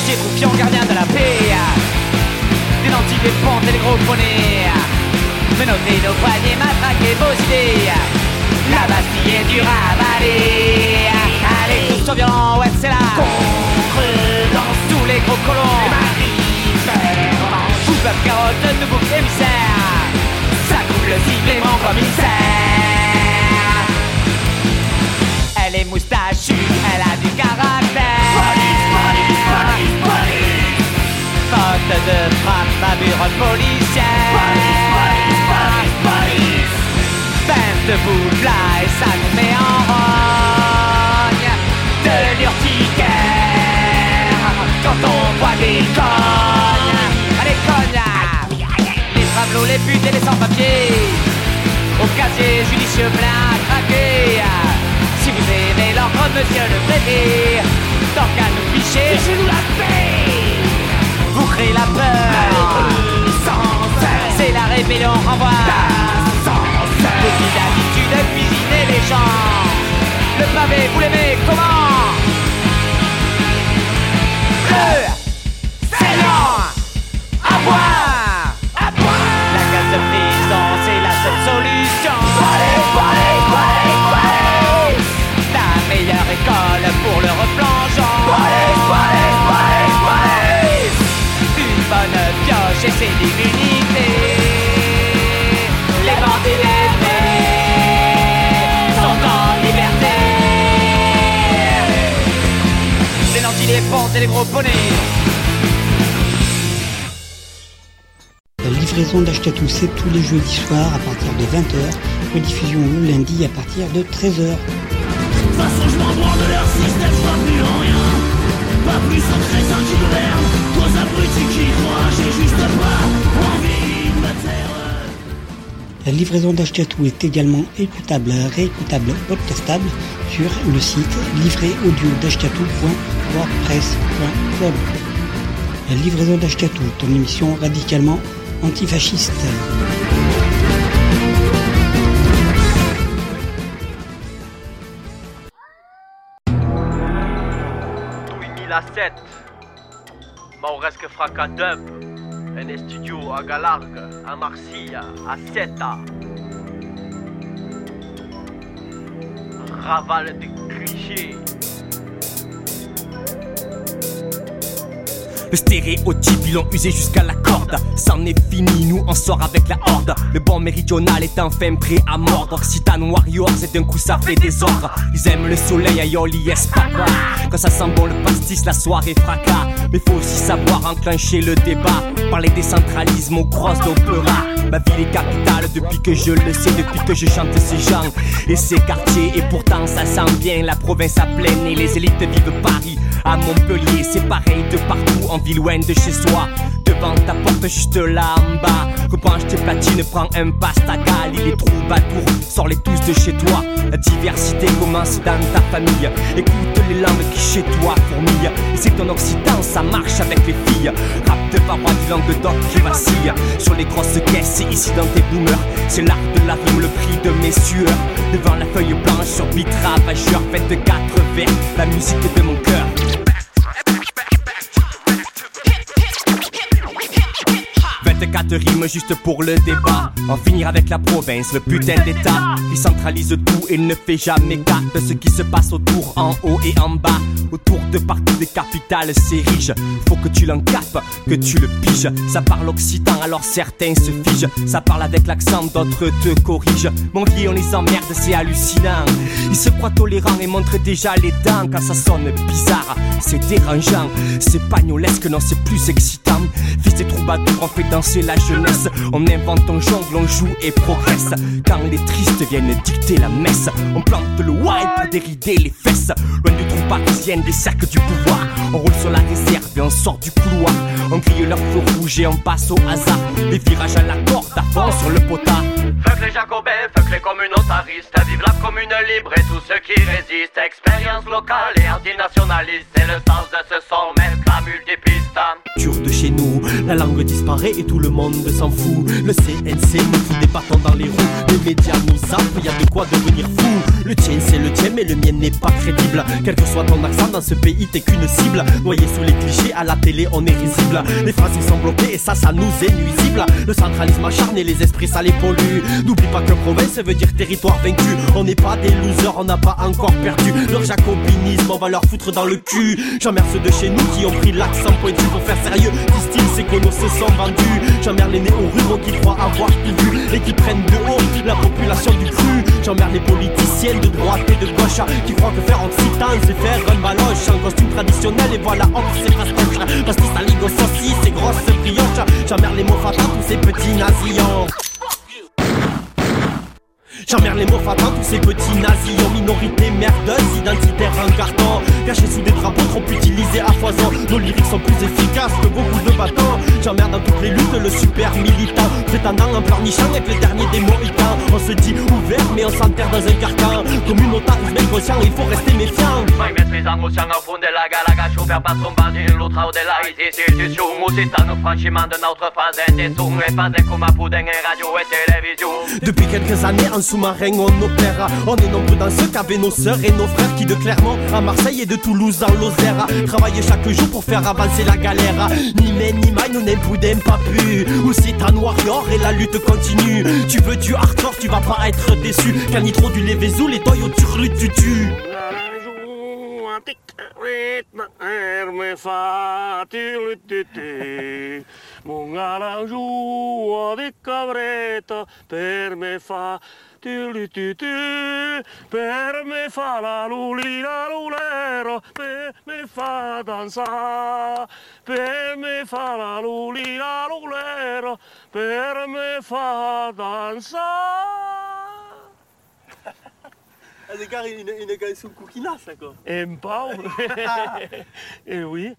Policiers, confiants, gardiens de la paix. Des nantis, des pentes et des gros poneys. Menottez nos poignets, matraquez vos idées La Bastille est dure à avaler. Allez, tous soient violents, ouais c'est là. Contre dans tous les gros colons. Tout peuple carotte, de bouc émissaire. Ça coupe le sifflement comme il sert Elle est moustachue, elle a du caractère De frappe, ma bureau policière Pince de boule et ça nous met en rogne De l'urticaire Quand on voit des cognes Allez cogne là Les tableaux, les putes et les sans-papiers. Au casier judicieux plein à craquer. Si vous aimez l'ordre, monsieur le préfet, tant qu'à nous ficher, fichez-nous la paix. La peur. C'est la rébellion renvoie. Depuis d'habitude de cuisiner les gens. Le pavé, vous l'aimez comment? C'est l'immunité. Les bandits les faits sont en liberté. Les nantis, les pontes et les gros poneys. La livraison d'Achetatou, c'est tous les jeudis soirs à partir de 20h, rediffusion le lundi à partir de 13h. De toute façon, je m'en branle de leur système, je vois plus en rien. La livraison d'Achetatou est également écoutable, réécoutable, podcastable sur le site livréaudio.wordpress.com. La livraison d'Achetatou, ton émission radicalement antifasciste. 7 Mauresque Fracas Dub Un studio à Galargue À Marseille À 7 Raval de clichés Le stéréotype, ils l'ont usé jusqu'à la corde. C'en est fini, nous on sort avec la horde. Le bon méridional est enfin prêt à mordre. Occitan Warriors, et d'un coup ça fait des ordres. Ils aiment le soleil à Yoli, yes papa. Quand ça sent bon le pastis, la soirée fracas. Mais faut aussi savoir enclencher le débat. Parler décentralisme au cross d'opéra. Ma ville est capitale depuis que je le sais, depuis que je chante ces gens et ces quartiers. Et pourtant ça sent bien la province à pleine et les élites vivent Paris. À Montpellier, c'est pareil de partout en ville loin de chez soi. Devant ta porte juste là en bas. Reprends tes platines, prends un pastagal. Il est troubadour, sors-les tous de chez toi. La diversité commence dans ta famille. Écoute les langues qui chez toi fourmillent. Et c'est ton occitan, ça marche avec les filles. Rap de parois du Languedoc qui vacille. Sur les grosses caisses, et ici dans tes boomers. C'est l'art de la rime, le prix de mes sueurs. Devant la feuille blanche sur vitre ravageur. Faite de quatre vers, la musique de mon cœur. 24 rimes juste pour le débat. En finir avec la province, le putain d'état. Il centralise tout et ne fait jamais cas de ce qui se passe autour, en haut et en bas. Autour de partout des capitales, c'est riche. Faut que tu l'encapes, que tu le piges. Ça parle occitan, alors certains se figent. Ça parle avec l'accent, d'autres te corrigent. Mon vieux, on les emmerde, c'est hallucinant. Ils se croient tolérants et montrent déjà les dents quand ça sonne bizarre. C'est dérangeant, c'est pagnolesque, non, c'est plus excitant. Fils des troubadours, on fait danser la On invente, on jongle, on joue et progresse. Quand les tristes viennent dicter la messe, on plante le wild pour dérider les fesses. Loin du trou parisien, des cercles du pouvoir. On roule sur la réserve et on sort du couloir. On grille leur feu rouge et on passe au hasard. Les virages à la corde, fond sur le potard. Fuck les jacobins, fuck les communautaristes Vive la commune libre et tous ceux qui résistent Expérience locale et antinationaliste C'est le sens de ce son, même la multipiste Dur de chez nous, la langue disparaît et tout le monde s'en fout. Le CNC nous fout des bâtons dans les roues. Les médias nous zappent, y a de quoi devenir fou. Le tien c'est le tien, mais le mien n'est pas crédible. Quel que soit ton accent, dans ce pays t'es qu'une cible. Noyé sous les clichés, à la télé on est risible. Les phrases ils sont bloquées et ça, ça nous est nuisible. Le centralisme acharné, les esprits ça les pollue. N'oublie pas que province veut dire territoire vaincu. On n'est pas des losers, on n'a pas encore perdu. Leur jacobinisme, on va leur foutre dans le cul. J'emmerde ceux de chez nous qui ont pris l'accent pointu pour faire sérieux. Disent-ils, c'est que nos se sont vendus. J'emmerde les néo-ruraux qui croient avoir tout vu et qui prennent de haut la population du cru. J'emmerde les politiciennes de droite et de gauche qui croient que faire occitan c'est faire un baloche. En costume traditionnel et voilà, on c'est fastoche. Parce que ça ligue aux saucisses, ces grosses brioches. J'emmerde les mots fatins, tous ces petits nazillons. J'emmerde les mots fatins, tous ces petits nazis en minorité merdeuse, identitaire en carton, cachés sous des drapeaux trop utilisés à foison. Nos lyriques sont plus efficaces que beaucoup de bâtons. J'emmerde dans toutes les luttes le super militant. Prétendant en pleurnichant être le dernier des mohicans. On se dit ouvert mais on s'enterre dans un carcan. Communautarisme inconscient, il faut rester méfiant. Mai ocean au fond de la galaga Schubert pas son basile, l'autre au de la institution Occitane au franchiment de notre phase indesson Et pas un pouding et radio et télévision. Depuis quelques années sous-marin on opère On est nombreux dans ce qu'avaient nos sœurs et nos frères Qui de Clermont à Marseille et de Toulouse en Lozère Travaillent chaque jour pour faire avancer la galère. Ni mais ni maille, nous n'aime poudin pas pu Ou c'est un warrior et la lutte continue. Tu veux du hardcore, tu vas pas être déçu. Car ni trop du levezou, les toys au turlu tu tues per me fa la lulina lulero per me fa danza per me fa la lulina lulero per me fa danza [LAUGHS] C'est car une, une canson coquinasse quoi Et Pau [LAUGHS] [LAUGHS] Et oui.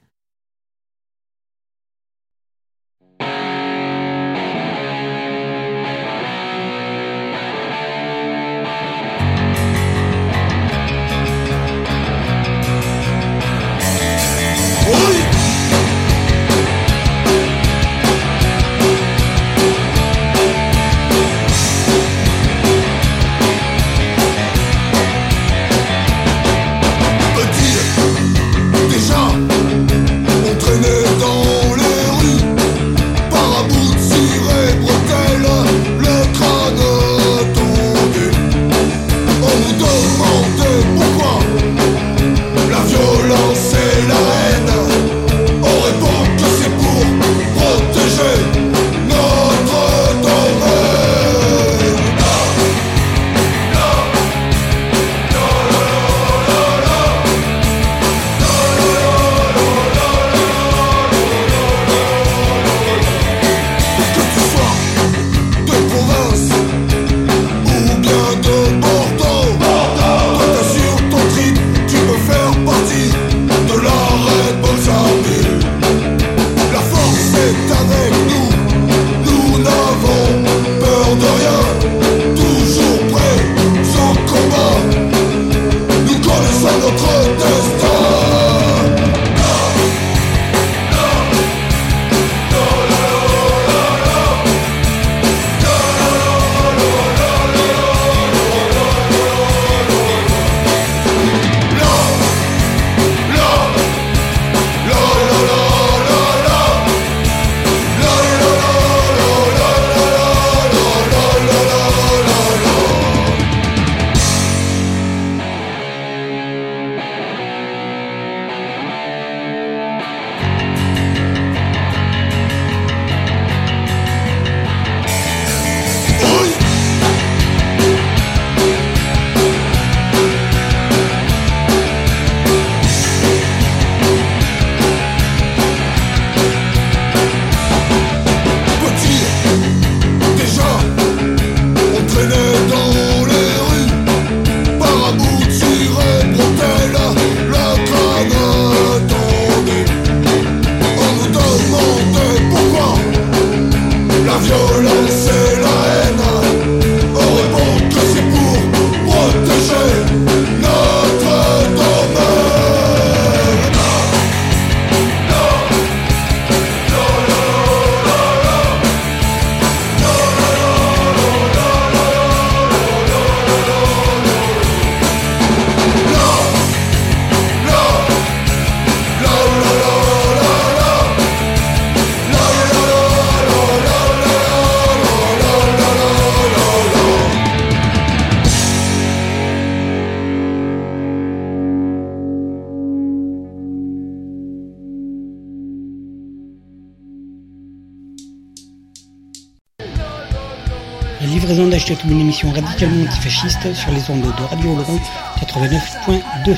Radicalement antifasciste sur les ondes de Radio Laurent 89.2.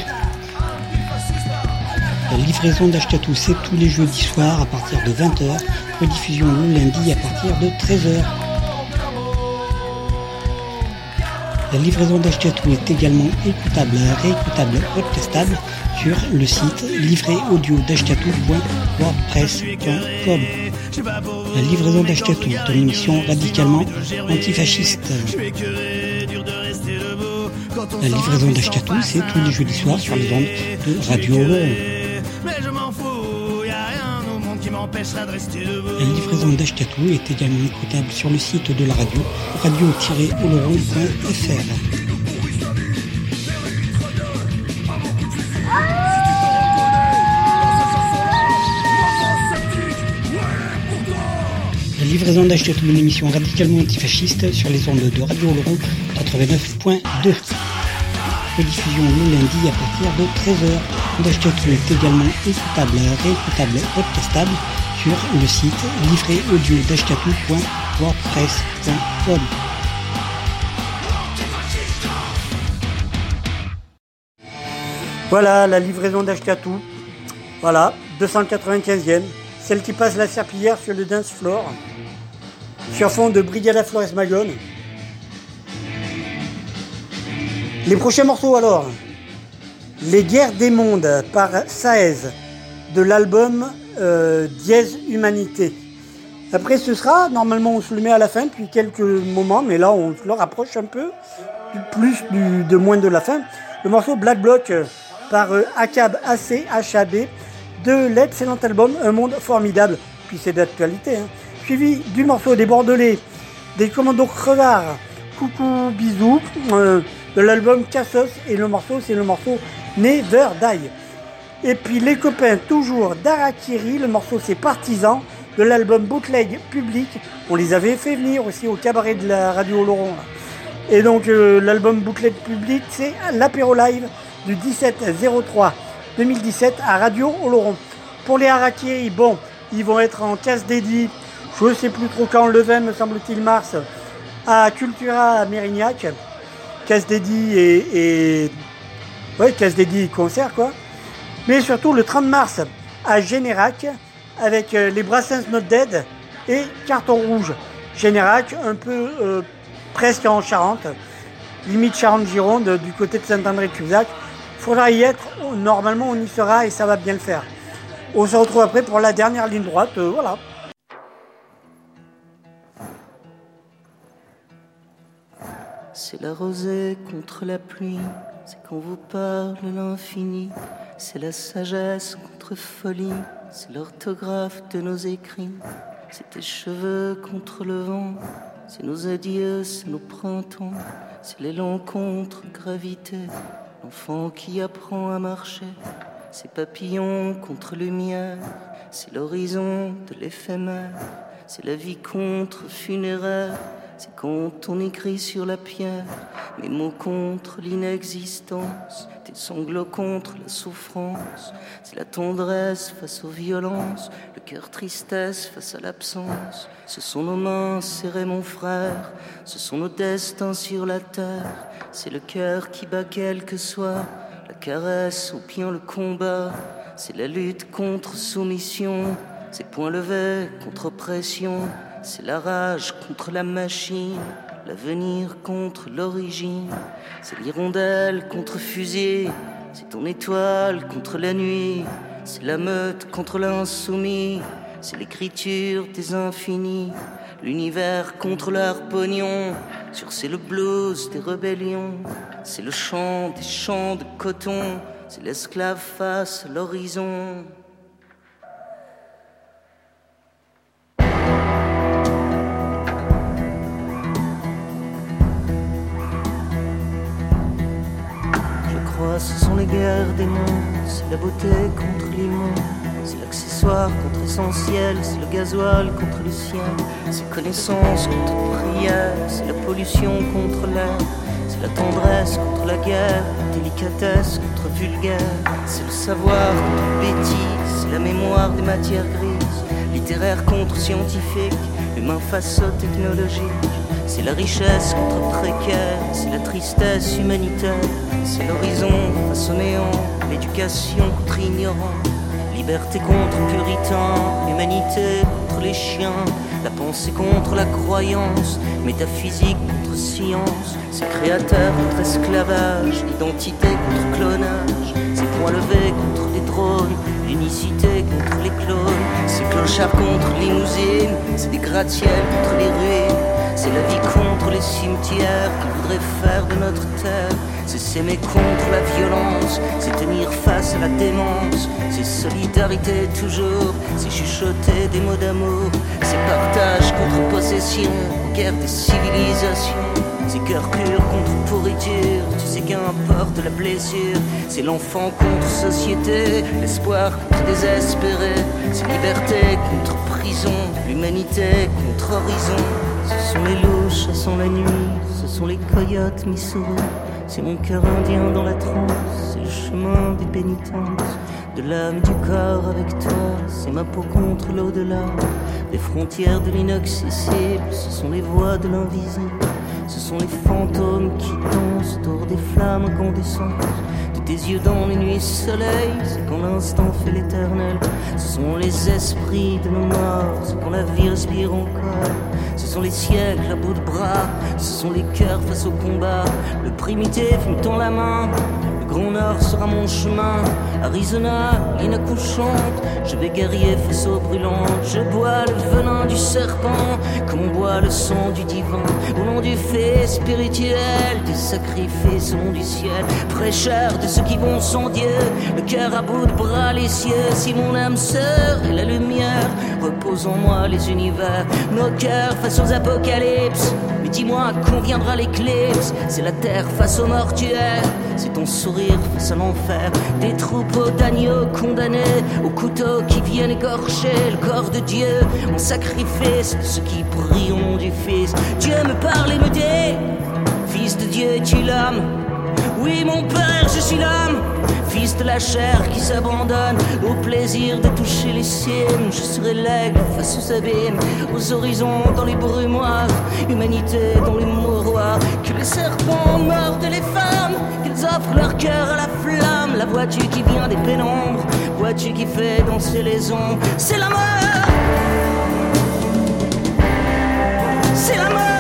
La livraison d'Achetatou, c'est tous les jeudis soirs à partir de 20h, rediffusion le lundi à partir de 13h. La livraison d'Achetatou est également écoutable, réécoutable, podcastable sur le site livréaudio.wordpress.com. La livraison d'Ashkatou est une émission radicalement antifasciste. La livraison d'Ashkatou, c'est tous les jeudis soirs sur les ondes de Radio de. La livraison d'Ashkatou est également écoutable sur le site de la radio, radio-oloron.fr. livraison d'Ashkatou, une émission radicalement antifasciste sur les ondes de Radio Oloron 89.2. Rediffusion le lundi à partir de 13h. D'Ashkatou est également écoutable, réécoutable et podcastable sur le site livréaudio.wordpress.com. Voilà la livraison d'Ashkatou. Voilà, 295e. Celle qui passe la serpillière sur le dance floor. Sur fond de Brigada Flores Magone. Les prochains morceaux alors. Les guerres des mondes par Saez de l'album euh, Dièse Humanité. Après ce sera, normalement on se le met à la fin depuis quelques moments, mais là on se le rapproche un peu, plus de moins de la fin. Le morceau Black Block euh, par euh, Akab AC de l'excellent album Un monde formidable, puis c'est d'actualité. hein. Suivi du morceau des Bordelais, des Commandos Crevards, Coucou Bisous, euh, de l'album Cassos, et le morceau c'est le morceau Never Die. Et puis les copains toujours d'Arakiri, le morceau c'est Partisan, de l'album Bootleg Public, on les avait fait venir aussi au cabaret de la radio là. Et donc euh, l'album Bootleg Public c'est l'apéro live du 17-03-2017 à Radio Oloron. Pour les Harakiri, bon, ils vont être en casse dédié, je ne sais plus trop quand, le 20 me semble-t-il mars, à Cultura à Mérignac. Casse dédié et. Ouais, casse dédié concert quoi. Mais surtout le 30 mars à Générac avec euh, les Brassens Not Dead et Carton Rouge. Générac, un peu euh, presque en Charente, limite Charente-Gironde, du côté de Saint-André-Cusac. Faudra y être, normalement on y sera et ça va bien le faire. On se retrouve après pour la dernière ligne droite, euh, voilà. C'est la rosée contre la pluie, c'est quand vous parle l'infini, c'est la sagesse contre folie, c'est l'orthographe de nos écrits, c'est tes cheveux contre le vent, c'est nos adieux, c'est nos printemps, c'est l'élan contre gravité, l'enfant qui apprend à marcher, c'est papillons contre lumière, c'est l'horizon de l'éphémère, c'est la vie contre funéraire. C'est quand on écrit sur la pierre mes mots contre l'inexistence, tes sanglots contre la souffrance. C'est la tendresse face aux violences, le cœur tristesse face à l'absence. Ce sont nos mains serrées, mon frère, ce sont nos destins sur la terre. C'est le cœur qui bat quel que soit, la caresse au pied le combat. C'est la lutte contre soumission, c'est point levé contre oppression. C'est la rage contre la machine, l'avenir contre l'origine. C'est l'hirondelle contre fusil, c'est ton étoile contre la nuit. C'est la meute contre l'insoumis, c'est l'écriture des infinis. L'univers contre l'harpognon, sur c'est le blues des rébellions. C'est le chant des champs de coton, c'est l'esclave face à l'horizon. Ce sont les guerres des mondes, c'est la beauté contre l'immonde, c'est l'accessoire contre essentiel, c'est le gasoil contre le ciel, c'est connaissance contre prière, c'est la pollution contre l'air, c'est la tendresse contre la guerre, la délicatesse contre vulgaire, c'est le savoir contre bêtise, c'est la mémoire des matières grises, littéraire contre scientifique, humain face au technologique. C'est la richesse contre précaire, c'est la tristesse humanitaire, c'est l'horizon face au néant, l'éducation contre ignorant, liberté contre puritain, humanité contre les chiens, la pensée contre la croyance, métaphysique contre science, c'est créateur contre esclavage, identité contre clonage, c'est poing levé contre les drones, l'unicité contre les clones, c'est clochard contre limousine, c'est des gratte-ciel contre les ruines, c'est la vie contre les cimetières qu'ils voudraient faire de notre terre. C'est s'aimer contre la violence, c'est tenir face à la démence, c'est solidarité toujours, c'est chuchoter des mots d'amour, c'est partage contre possession, guerre des civilisations. C'est cœur pur contre pourriture, tu sais qu'importe la blessure. C'est l'enfant contre société, l'espoir contre désespéré. C'est liberté contre prison, l'humanité contre horizon. Ce sont les louches, ce sont la nuit, ce sont les coyotes Missouri. C'est mon cœur indien dans la transe, c'est le chemin des pénitences. De l'âme du corps avec toi, c'est ma peau contre l'au-delà. Les frontières de l'inaccessible, ce sont les voies de l'invisible. Ce sont les fantômes qui dansent autour des flammes incandescentes. De tes yeux dans les nuits soleil, c'est quand l'instant fait l'éternel. Ce sont les esprits de nos morts, c'est quand la vie respire encore. Ce sont les siècles à bout de bras, ce sont les cœurs face au combat. Le primitif me tend la main, nord sera mon chemin. Arizona, inaccouchante, je vais guerrier face aux brûlantes. Je bois le venin du serpent, comme boit le sang du divin. Au nom du fait spirituel, du sacrifice au nom du ciel. Prêcheur de ceux qui vont sans Dieu, le cœur à bout de bras, les cieux. Si mon âme sœur et la lumière, repose en moi les univers. Nos cœurs face aux apocalypses. Mais dis-moi quand viendra l'éclipse? C'est la terre face au mortuaire C'est ton sourire face à l'enfer Des troupeaux d'agneaux condamnés Au couteau qui viennent écorcher le corps de Dieu En sacrifice ceux qui prient du Fils. Dieu me parle et me dit Fils de Dieu, es-tu l'homme? Oui mon Père, je suis l'homme Fils de la chair qui s'abandonne au plaisir de toucher les cimes. Je serai l'aigle face aux abîmes, aux horizons dans les brumoirs, humanité dans les mouroirs. Que les serpents mordent les femmes, qu'ils offrent leur cœur à la flamme. La vois-tu qui vient des pénombres, vois-tu qui fait danser les ombres. C'est la mort, c'est la mort,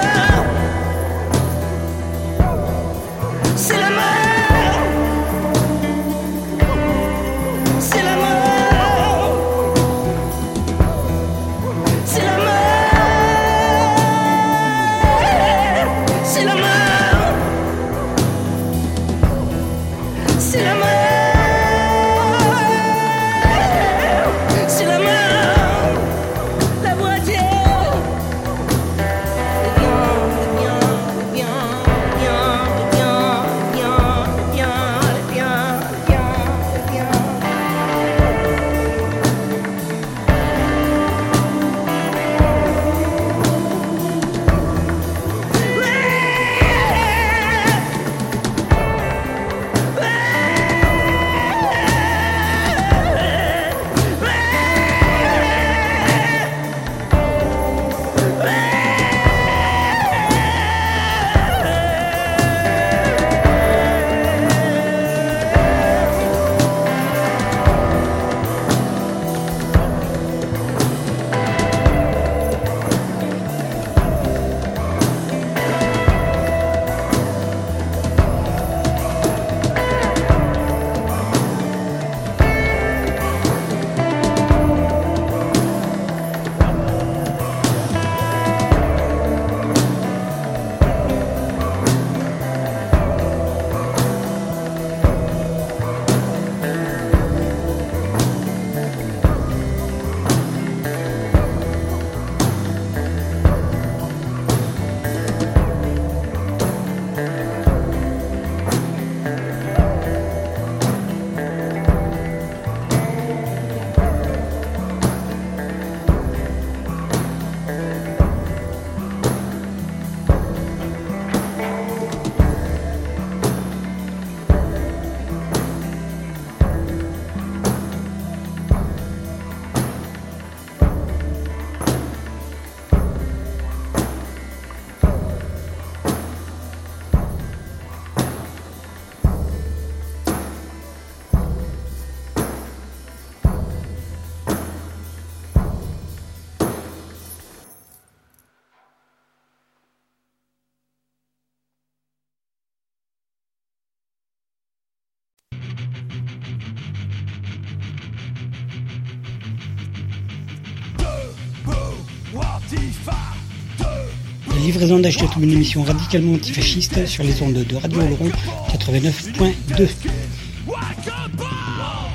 livraison d'Achetatou, une émission radicalement antifasciste sur les ondes de Radio Oloron 89.2.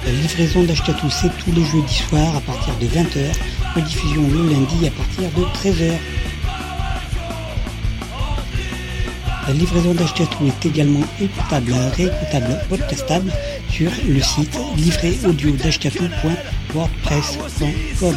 La livraison d'Achetatou, c'est tous les jeudis soirs à partir de 20h, rediffusion le lundi à partir de 13h. La livraison d'Achetatou est également écoutable, réécoutable, podcastable sur le site livréaudio.wordpress.com.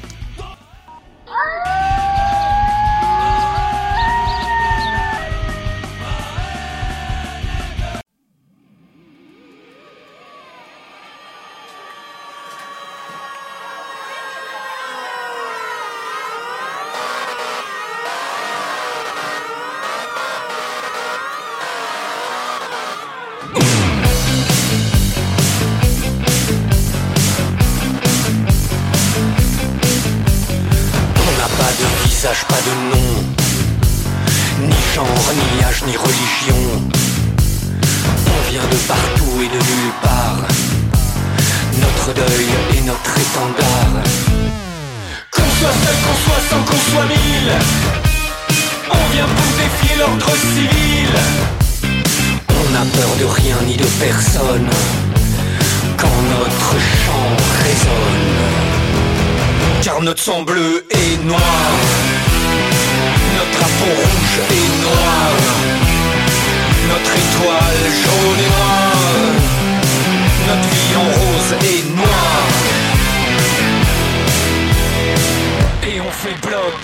Deuil est notre étendard. Qu'on soit seul, qu'on soit cent, qu'on soit mille. On vient pour défier l'ordre civil. On n'a peur de rien ni de personne. Quand notre chant résonne. Car notre sang bleu est noir Notre drapeau rouge est noir Notre étoile jaune et noire Vie en rose est noire Et on fait bloc.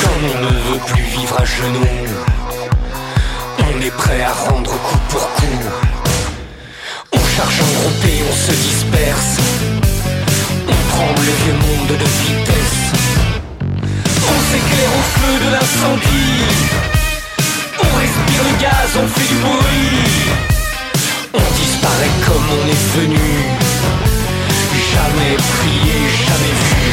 Comme on ne veut plus vivre à genoux On est prêt à rendre coup pour coup. On charge en groupe et on se disperse. On prend le vieux monde de vitesse. On s'éclaire au feu de l'incendie. On respire le gaz, on fait du bruit On disparaît comme on est venu. Jamais prié, jamais vu.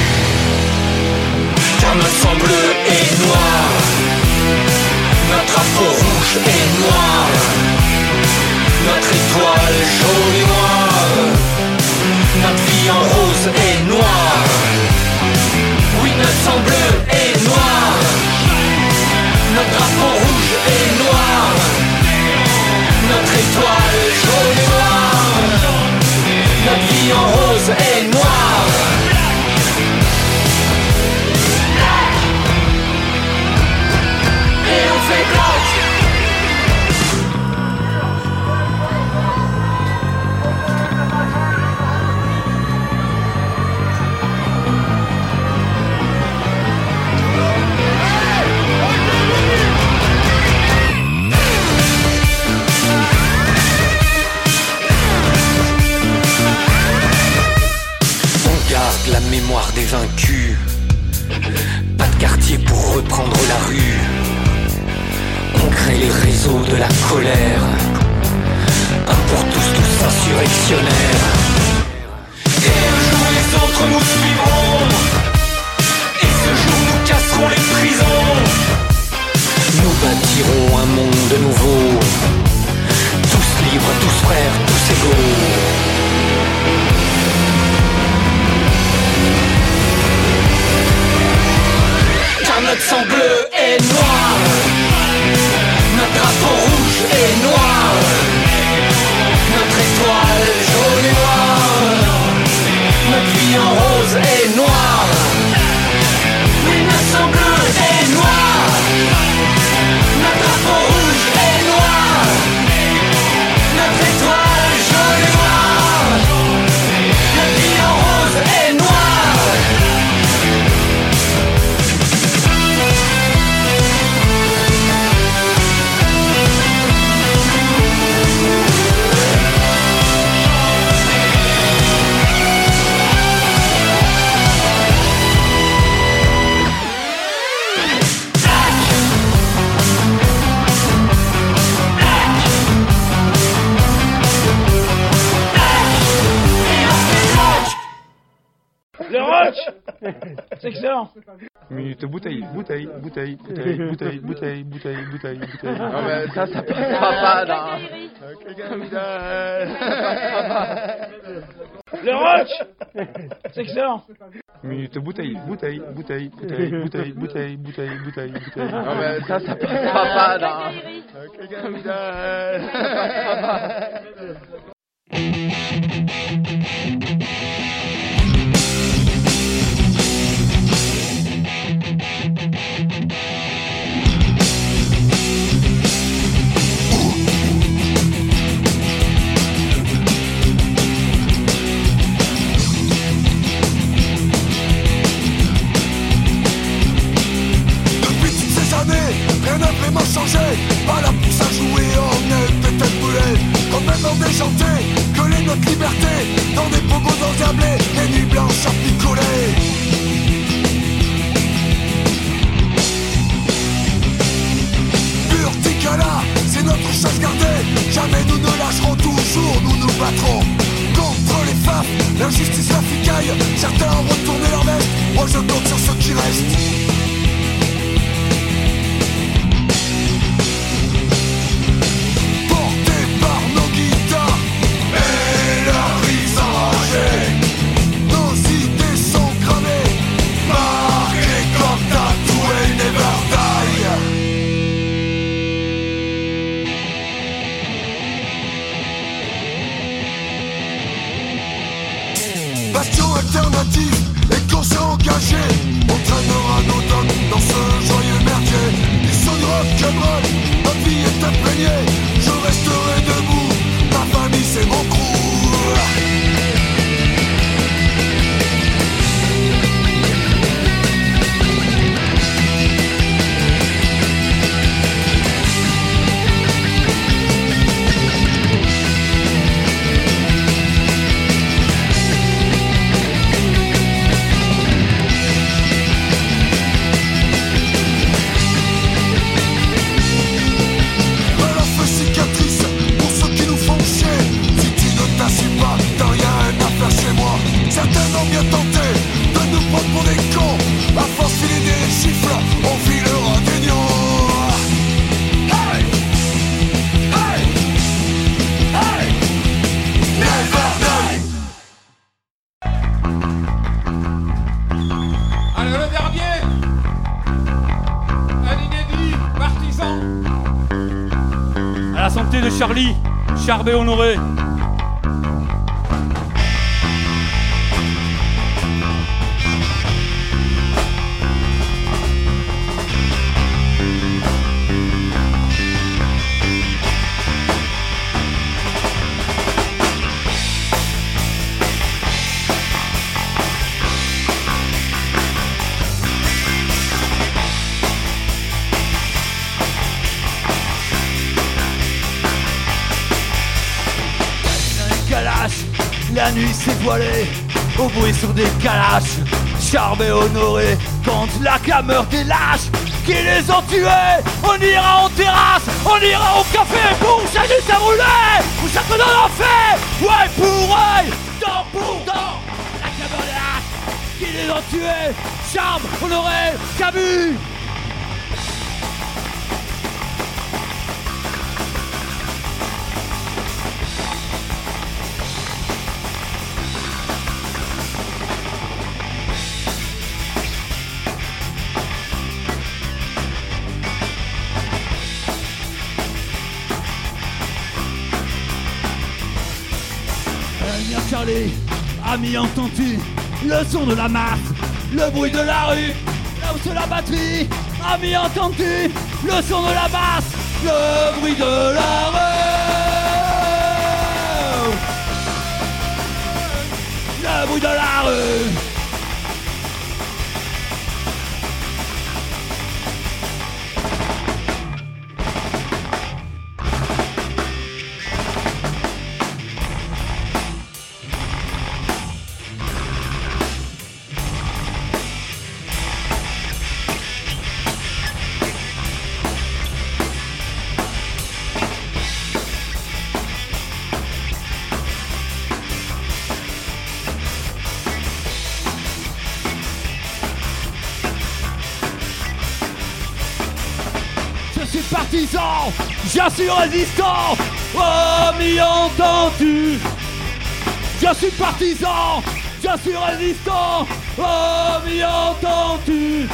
Car notre sang bleu est noir. Notre drapeau rouge est noir. Notre étoile jaune et noire. Notre vie en rose est noire. Oui, notre sang bleu Notre vie en mémoire des vaincus. Pas de quartier pour reprendre la rue. On crée les réseaux de la colère. Un pour tous, tous insurrectionnaires. Et un jour les autres nous suivront. Et ce jour nous casserons les prisons. Nous bâtirons un monde nouveau. Tous libres, tous frères, tous égaux. Notre sang bleu et noir. Notre drapeau rouge et noir. Notre étoile jaune et noire. Notre vie en rose et noir. Oui, notre sang bleu et noir. C'est excellent Minute bouteille, bouteille, bouteille, bouteille, bouteille, bouteille, bouteille, bouteille, bouteille. Non, mais ça, ça passera pas. Le rock C'est excellent Minute bouteille, bouteille, bouteille, bouteille, bouteille, bouteille, bouteille, bouteille, bouteille. Non, mais ça, ça passera pas Barbe et Honoré. Sur des calaches, Charbet honoré, quand la clameur des lâches qui les ont tués, on ira en terrasse, on ira au café pour chasser à rouler, pour chaque dans l'enfer, ouais pour œil, dent pour dent, la clameur des lâches qui les ont tués, Charme, honoré, Camus. Eh bien Charlie, ami entends-tu le son de la masse, le bruit de la rue, là où c'est la batterie, ami entends-tu le son de la basse, le bruit de la rue, le bruit de la rue. Suis résistant. Oh, m'y entends-tu? Je suis partisan, je suis résistant. Oh, m'y entends-tu?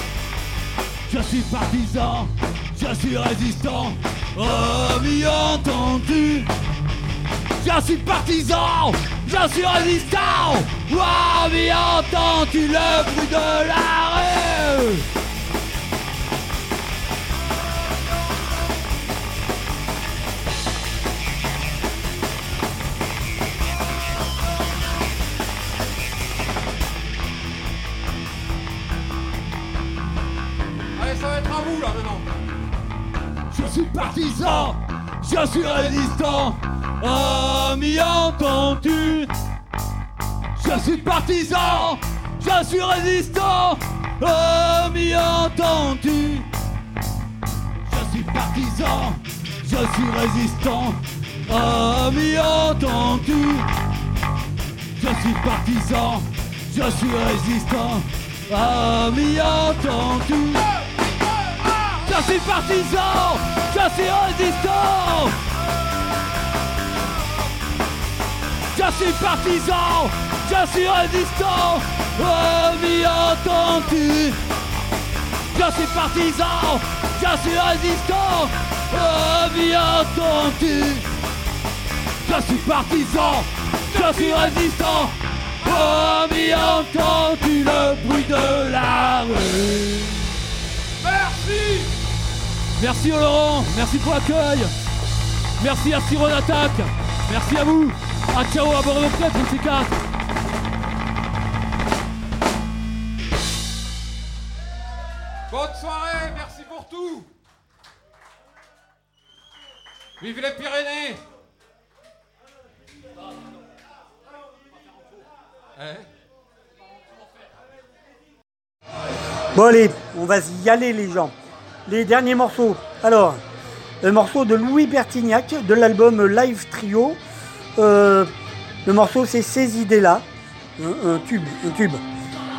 Je suis partisan, je suis résistant. Oh, m'y entends-tu? Je suis partisan, je suis résistant. Oh, m'y entends-tu le bruit de la rue? Résistant. Oh, m'y entends-tu? Je suis partisan, je suis résistant. Oh, m'y entends-tu? Je suis partisan, je suis résistant. Oh, m'y entends-tu? Je suis partisan, je suis résistant. Oh, m'y entends-tu je suis partisan, je suis résistant. Je suis partisan, je suis résistant. Oh, m'y entends-tu Je suis partisan, je suis résistant. Oh, m'y entends-tu Je suis partisan, je suis résistant. Oh, m'y entends-tu le bruit de la rue Merci Merci au Laurent, merci pour l'accueil. Merci à Siron Attack. Merci à vous. À ciao à Bordeaux Club, c'est quatre. Bonne soirée, merci pour tout. Vive les Pyrénées Hein? Bon allez, on va y aller les gens. Les derniers morceaux. Alors, le morceau de Louis Bertignac de l'album Live Trio. Euh, le morceau c'est Ces idées-là. Un, un tube, un tube.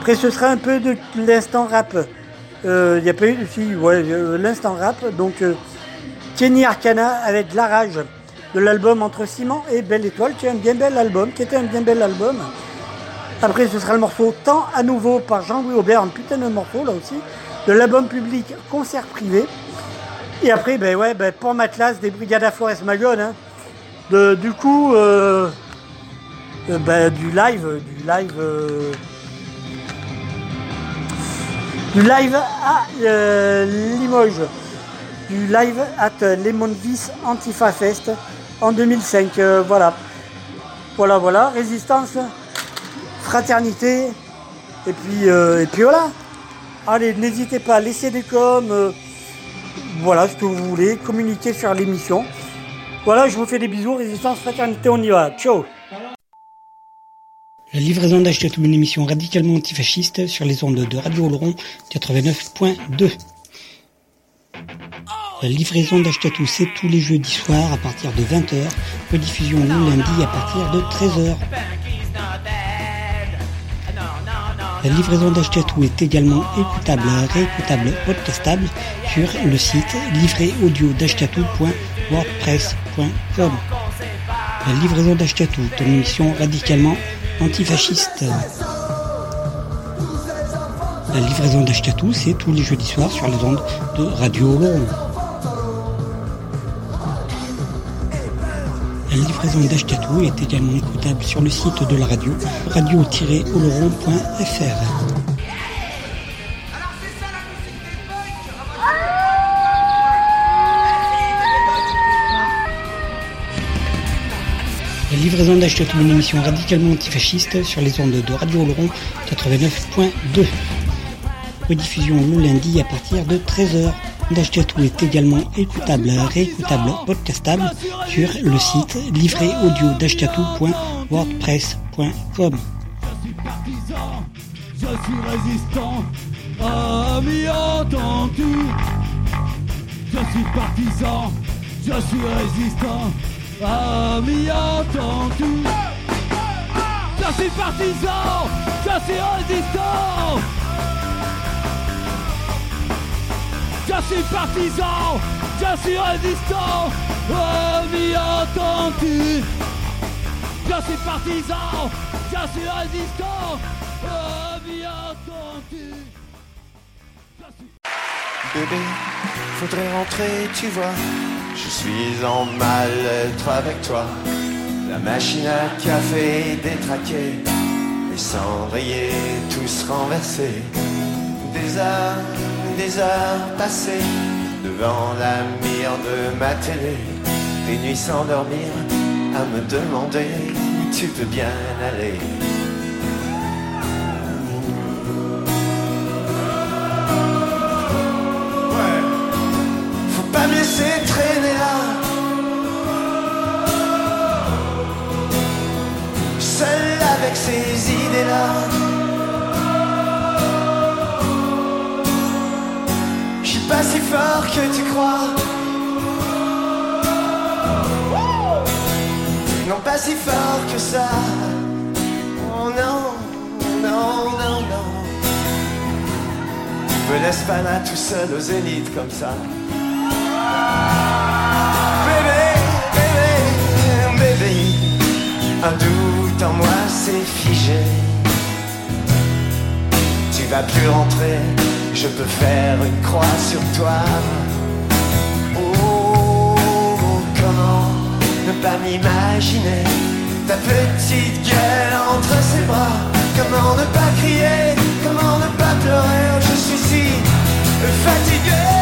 Après ce sera un peu de l'instant rap. Euh, Il y a pas eu si, ouais, euh, l'instant rap. Donc euh, Kenny Arcana avec La Rage de l'album Entre Ciment et Belle Étoile, qui est un bien bel album, qui était un bien bel album. Après, ce sera le morceau Temps à nouveau par Jean-Louis Aubert, un putain de morceau là aussi, de l'album public Concert privé. Et après, ben ouais, ben, pour ma classe des Brigades à Forest Magone. hein. Du coup, euh, euh, ben, du live, du live, euh, du live à euh, Limoges, du live at Lemon Vis Antifa Fest en 2005. euh, voilà, voilà, voilà, résistance fraternité. Et puis, euh, et puis voilà. Allez, n'hésitez pas, laissez des coms. euh, voilà ce que vous voulez. Communiquez sur l'émission. Voilà, je vous fais des bisous. Résistance, fraternité, on y va. Ciao. La livraison d'Achetatou, une émission radicalement antifasciste sur les ondes de Radio Oloron 89.2. La livraison d'Achetatou, c'est tous les jeudis soirs à partir de 20h, rediffusion le lundi à partir de 13h. La livraison d'Achetatou est également écoutable, réécoutable, podcastable sur le site livréaudio.wordpress.com. La livraison d'Achetatou est une émission radicalement antifasciste. La livraison d'Achetatou, c'est tous les jeudis soirs sur les ondes de Radio Oloron. La livraison d'Achetatou est également écoutable sur le site de la radio, radio-oloron.fr. La livraison d'Achetatou, une émission radicalement antifasciste sur les ondes de Radio Oloron 89.2. Rediffusion le lundi à partir de 13h. D'Achetatou est également écoutable, réécoutable, podcastable sur le site livréaudio.wordpress.com. Je suis résistant, m'y entends-tu Je suis partisan, je suis résistant, m'y entends-tu Je suis partisan, je suis résistant Je suis partisan, Je suis résistant, oh m'y entends-tu Je suis partisan, je suis résistant, oh m'y entends-tu Bébé, faudrait rentrer, tu vois. Je suis en mal-être avec toi. La machine à café détraquée, les cendriers tous renversés. Des des heures passées devant la mire de ma télé. Des nuits sans dormir à me demander tu peux bien aller? Faut pas me laisser traîner là. Seul avec ces idées-là. Pas si fort que tu crois. Non, pas si fort que ça. Oh non, non, non, non. Me laisse pas là tout seul au zénith comme ça. Bébé, bébé, bébé, un doute en moi s'est figé. Tu vas plus rentrer, je peux faire une croix sur toi. Oh, comment ne pas m'imaginer ta petite gueule entre ses bras. Comment ne pas crier, comment ne pas pleurer, je suis si fatigué.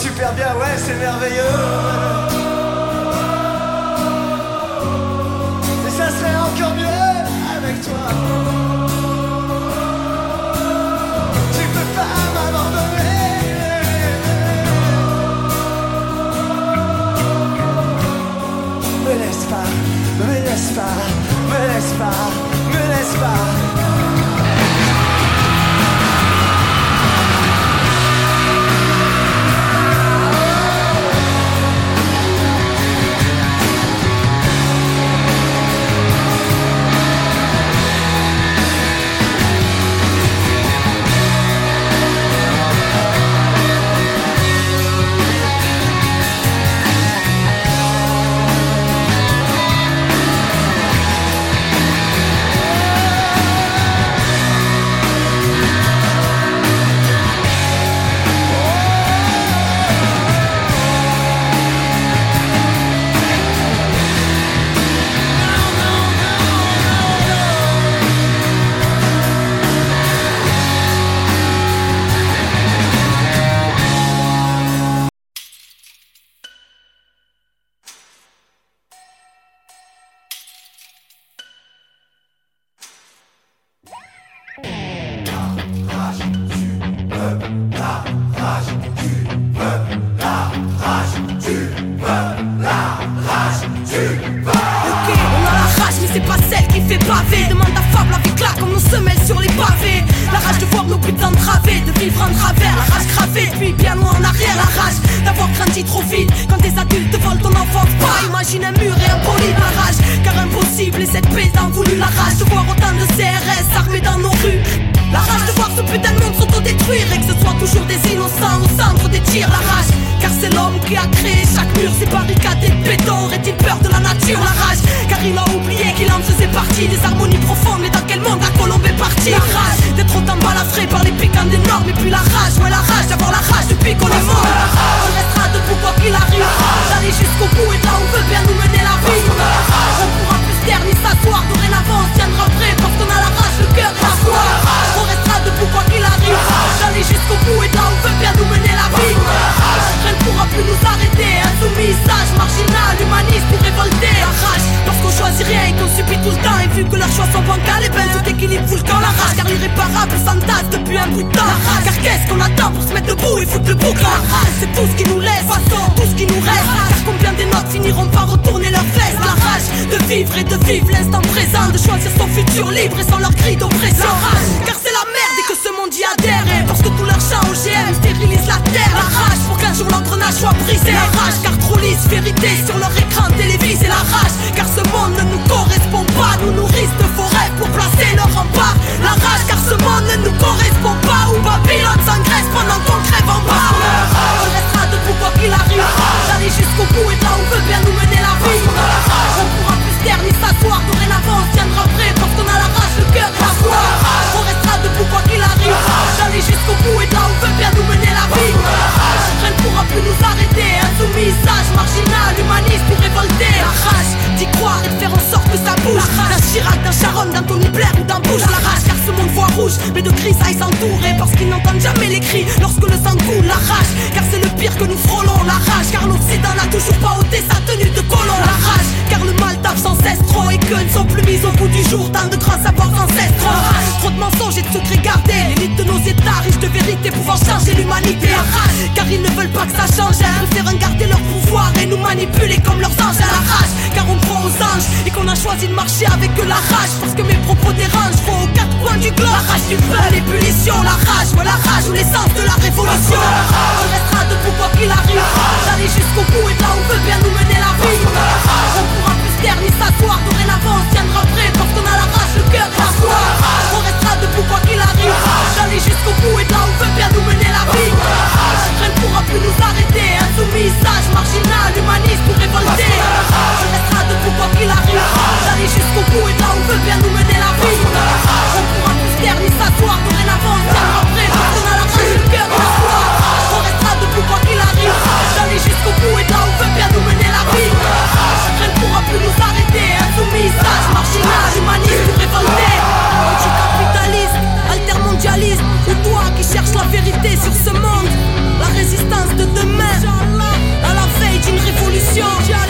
Super bien, ouais, c'est merveilleux. Mais ça serait encore mieux avec toi. Tu peux pas m'abandonner. Me laisse pas, me laisse pas, me laisse pas, me laisse pas. Vu que leurs choix sont bancals et ben tout équilibre fout le camp La rage car l'irréparable s'entasse depuis un bout de temps. La rage car qu'est-ce qu'on attend pour se mettre debout et foutre le bouc La rage c'est tout ce qui nous laisse, tout ce qui nous reste. Car combien des notes finiront par retourner leurs fesses? La rage de vivre et de vivre l'instant présent De choisir son futur libre et sans leur cri d'oppression La rage. Car c'est la merde et que ce monde y adhère. Et parce que tout leur chant OGM stérilise la terre. La rage pour qu'un jour l'engrenage soit brisé. La rage car trop lisse vérité sur leur écran télévisé La rage car ce monde ne nous correspond pas Nous nourrissent de faux rêves pour placer leur rempart. La rage car ce monde ne nous correspond pas. Où Babylone s'engraisse pendant qu'on crève en bas. On restera debout quoi qu'il arrive. D'aller jusqu'au bout et là où veut bien nous mener la vie. On pourra plus taire ni s'asseoir. Dorénavant on tiendra prêt parce qu'on a la rage, le cœur et la foi. On restera debout quoi qu'il arrive. D'aller jusqu'au bout et là pourra plus nous arrêter Insoumis, sage, marginal, humaniste ou révolté La rage d'y croire et de faire en sorte que ça bouge. D'un Chirac, d'un Sharon, d'un Tony Blair ou d'un Bush. La rage car ce monde voit rouge Mais de cris ils s'entourer Parce qu'ils n'entendent jamais les cris lorsque le sang coule La rage car c'est le pire que nous frôlons. La rage car l'Occident n'a toujours pas ôté sa tenue de colon. La rage car le mal tape sans cesse trop Et que ne sont plus mis au bout du jour. Tant de grands savoirs ancestraux. Trop de mensonges et de secrets gardés. L'élite de nos états riches de vérité pouvant changer l'humanité. La rage car ils ne veulent pas que ça change Ils préfèrent garder leur pouvoir et nous manipuler comme leurs anges à la rage. Car on croit aux anges et qu'on a choisi de marcher avec la rage. Parce que mes propos dérangent, faut aux quatre coins du globe. La rage du peuple, l'ébullition, la rage, ouais la rage ou l'essence de la révolution. On restera debout quoi qu'il arrive D'aller jusqu'au bout et de là où veut bien nous mener la vie. On pourra plus taire ni s'asseoir Dorénavant. On tiendra prêt parce qu'on a la rage, le cœur et la foi. On restera debout quoi qu'il arrive D'aller jusqu'au bout et de là où veut bien nous mener la vie plus nous arrêter. Marginal, humaniste ou révolté. On restera debout quoi qu'il arrive. D'aller jusqu'au bout et là où veut bien nous mener la vie. On pourra se taire ni s'asseoir Dorénavant on tiendra prêt parce qu'on a la rage, le cœur et la foi On restera debout quoi qu'il arrive. D'aller jusqu'au bout et là où veut bien nous mener la vie. Rien ne pourra plus nous arrêter. Insoumis, sage, marginal, humaniste ou révolté. Anticapitaliste, altermondialiste Ou toi qui cherches la vérité sur ce monde révolution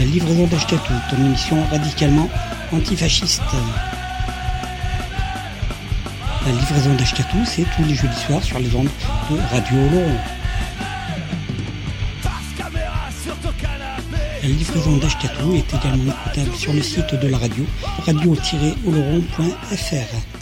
La livraison d'Achetatou, ton émission radicalement antifasciste. La livraison d'Achetatou, c'est tous les jeudis soirs sur les ondes de Radio Oloron. La livraison d'Achetatou est également écoutable sur le site de la radio, radio-oloron.fr.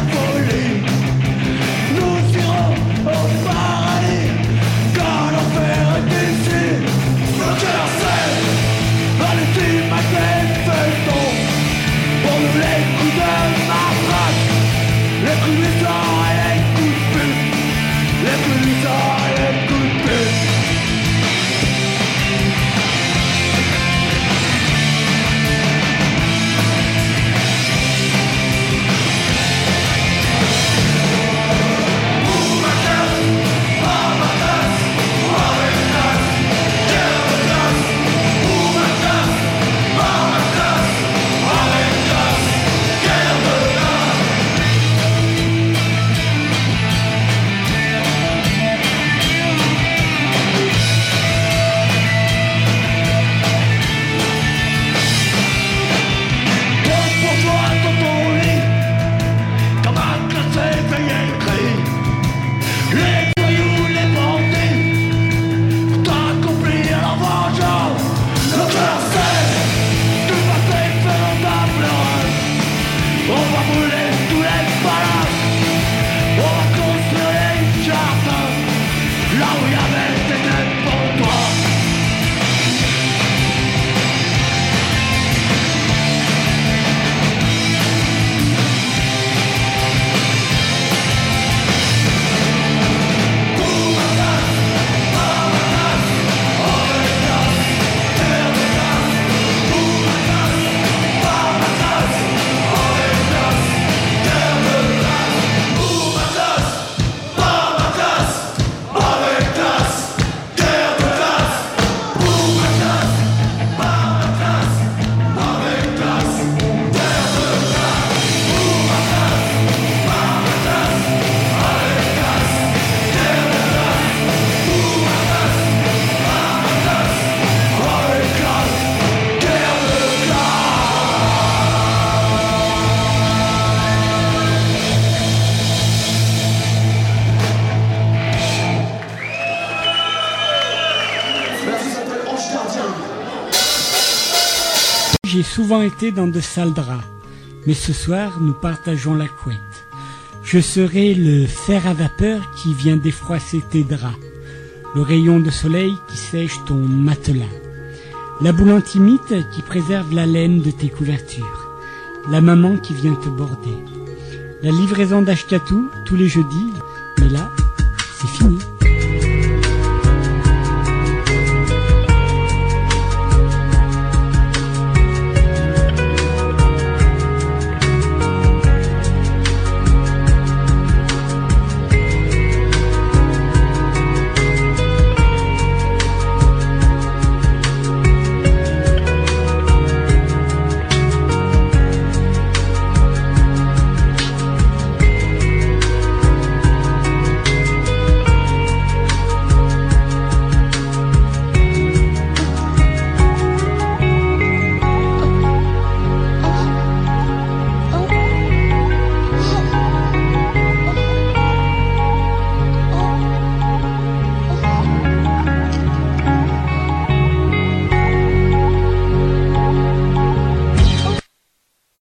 I'm going J'ai souvent été dans de sales draps, mais ce soir nous partageons la couette. Je serai le fer à vapeur qui vient défroisser tes draps, le rayon de soleil qui sèche ton matelas, la boule antimite qui préserve la laine de tes couvertures, la maman qui vient te border, la livraison d'Ashkatou tous les jeudis,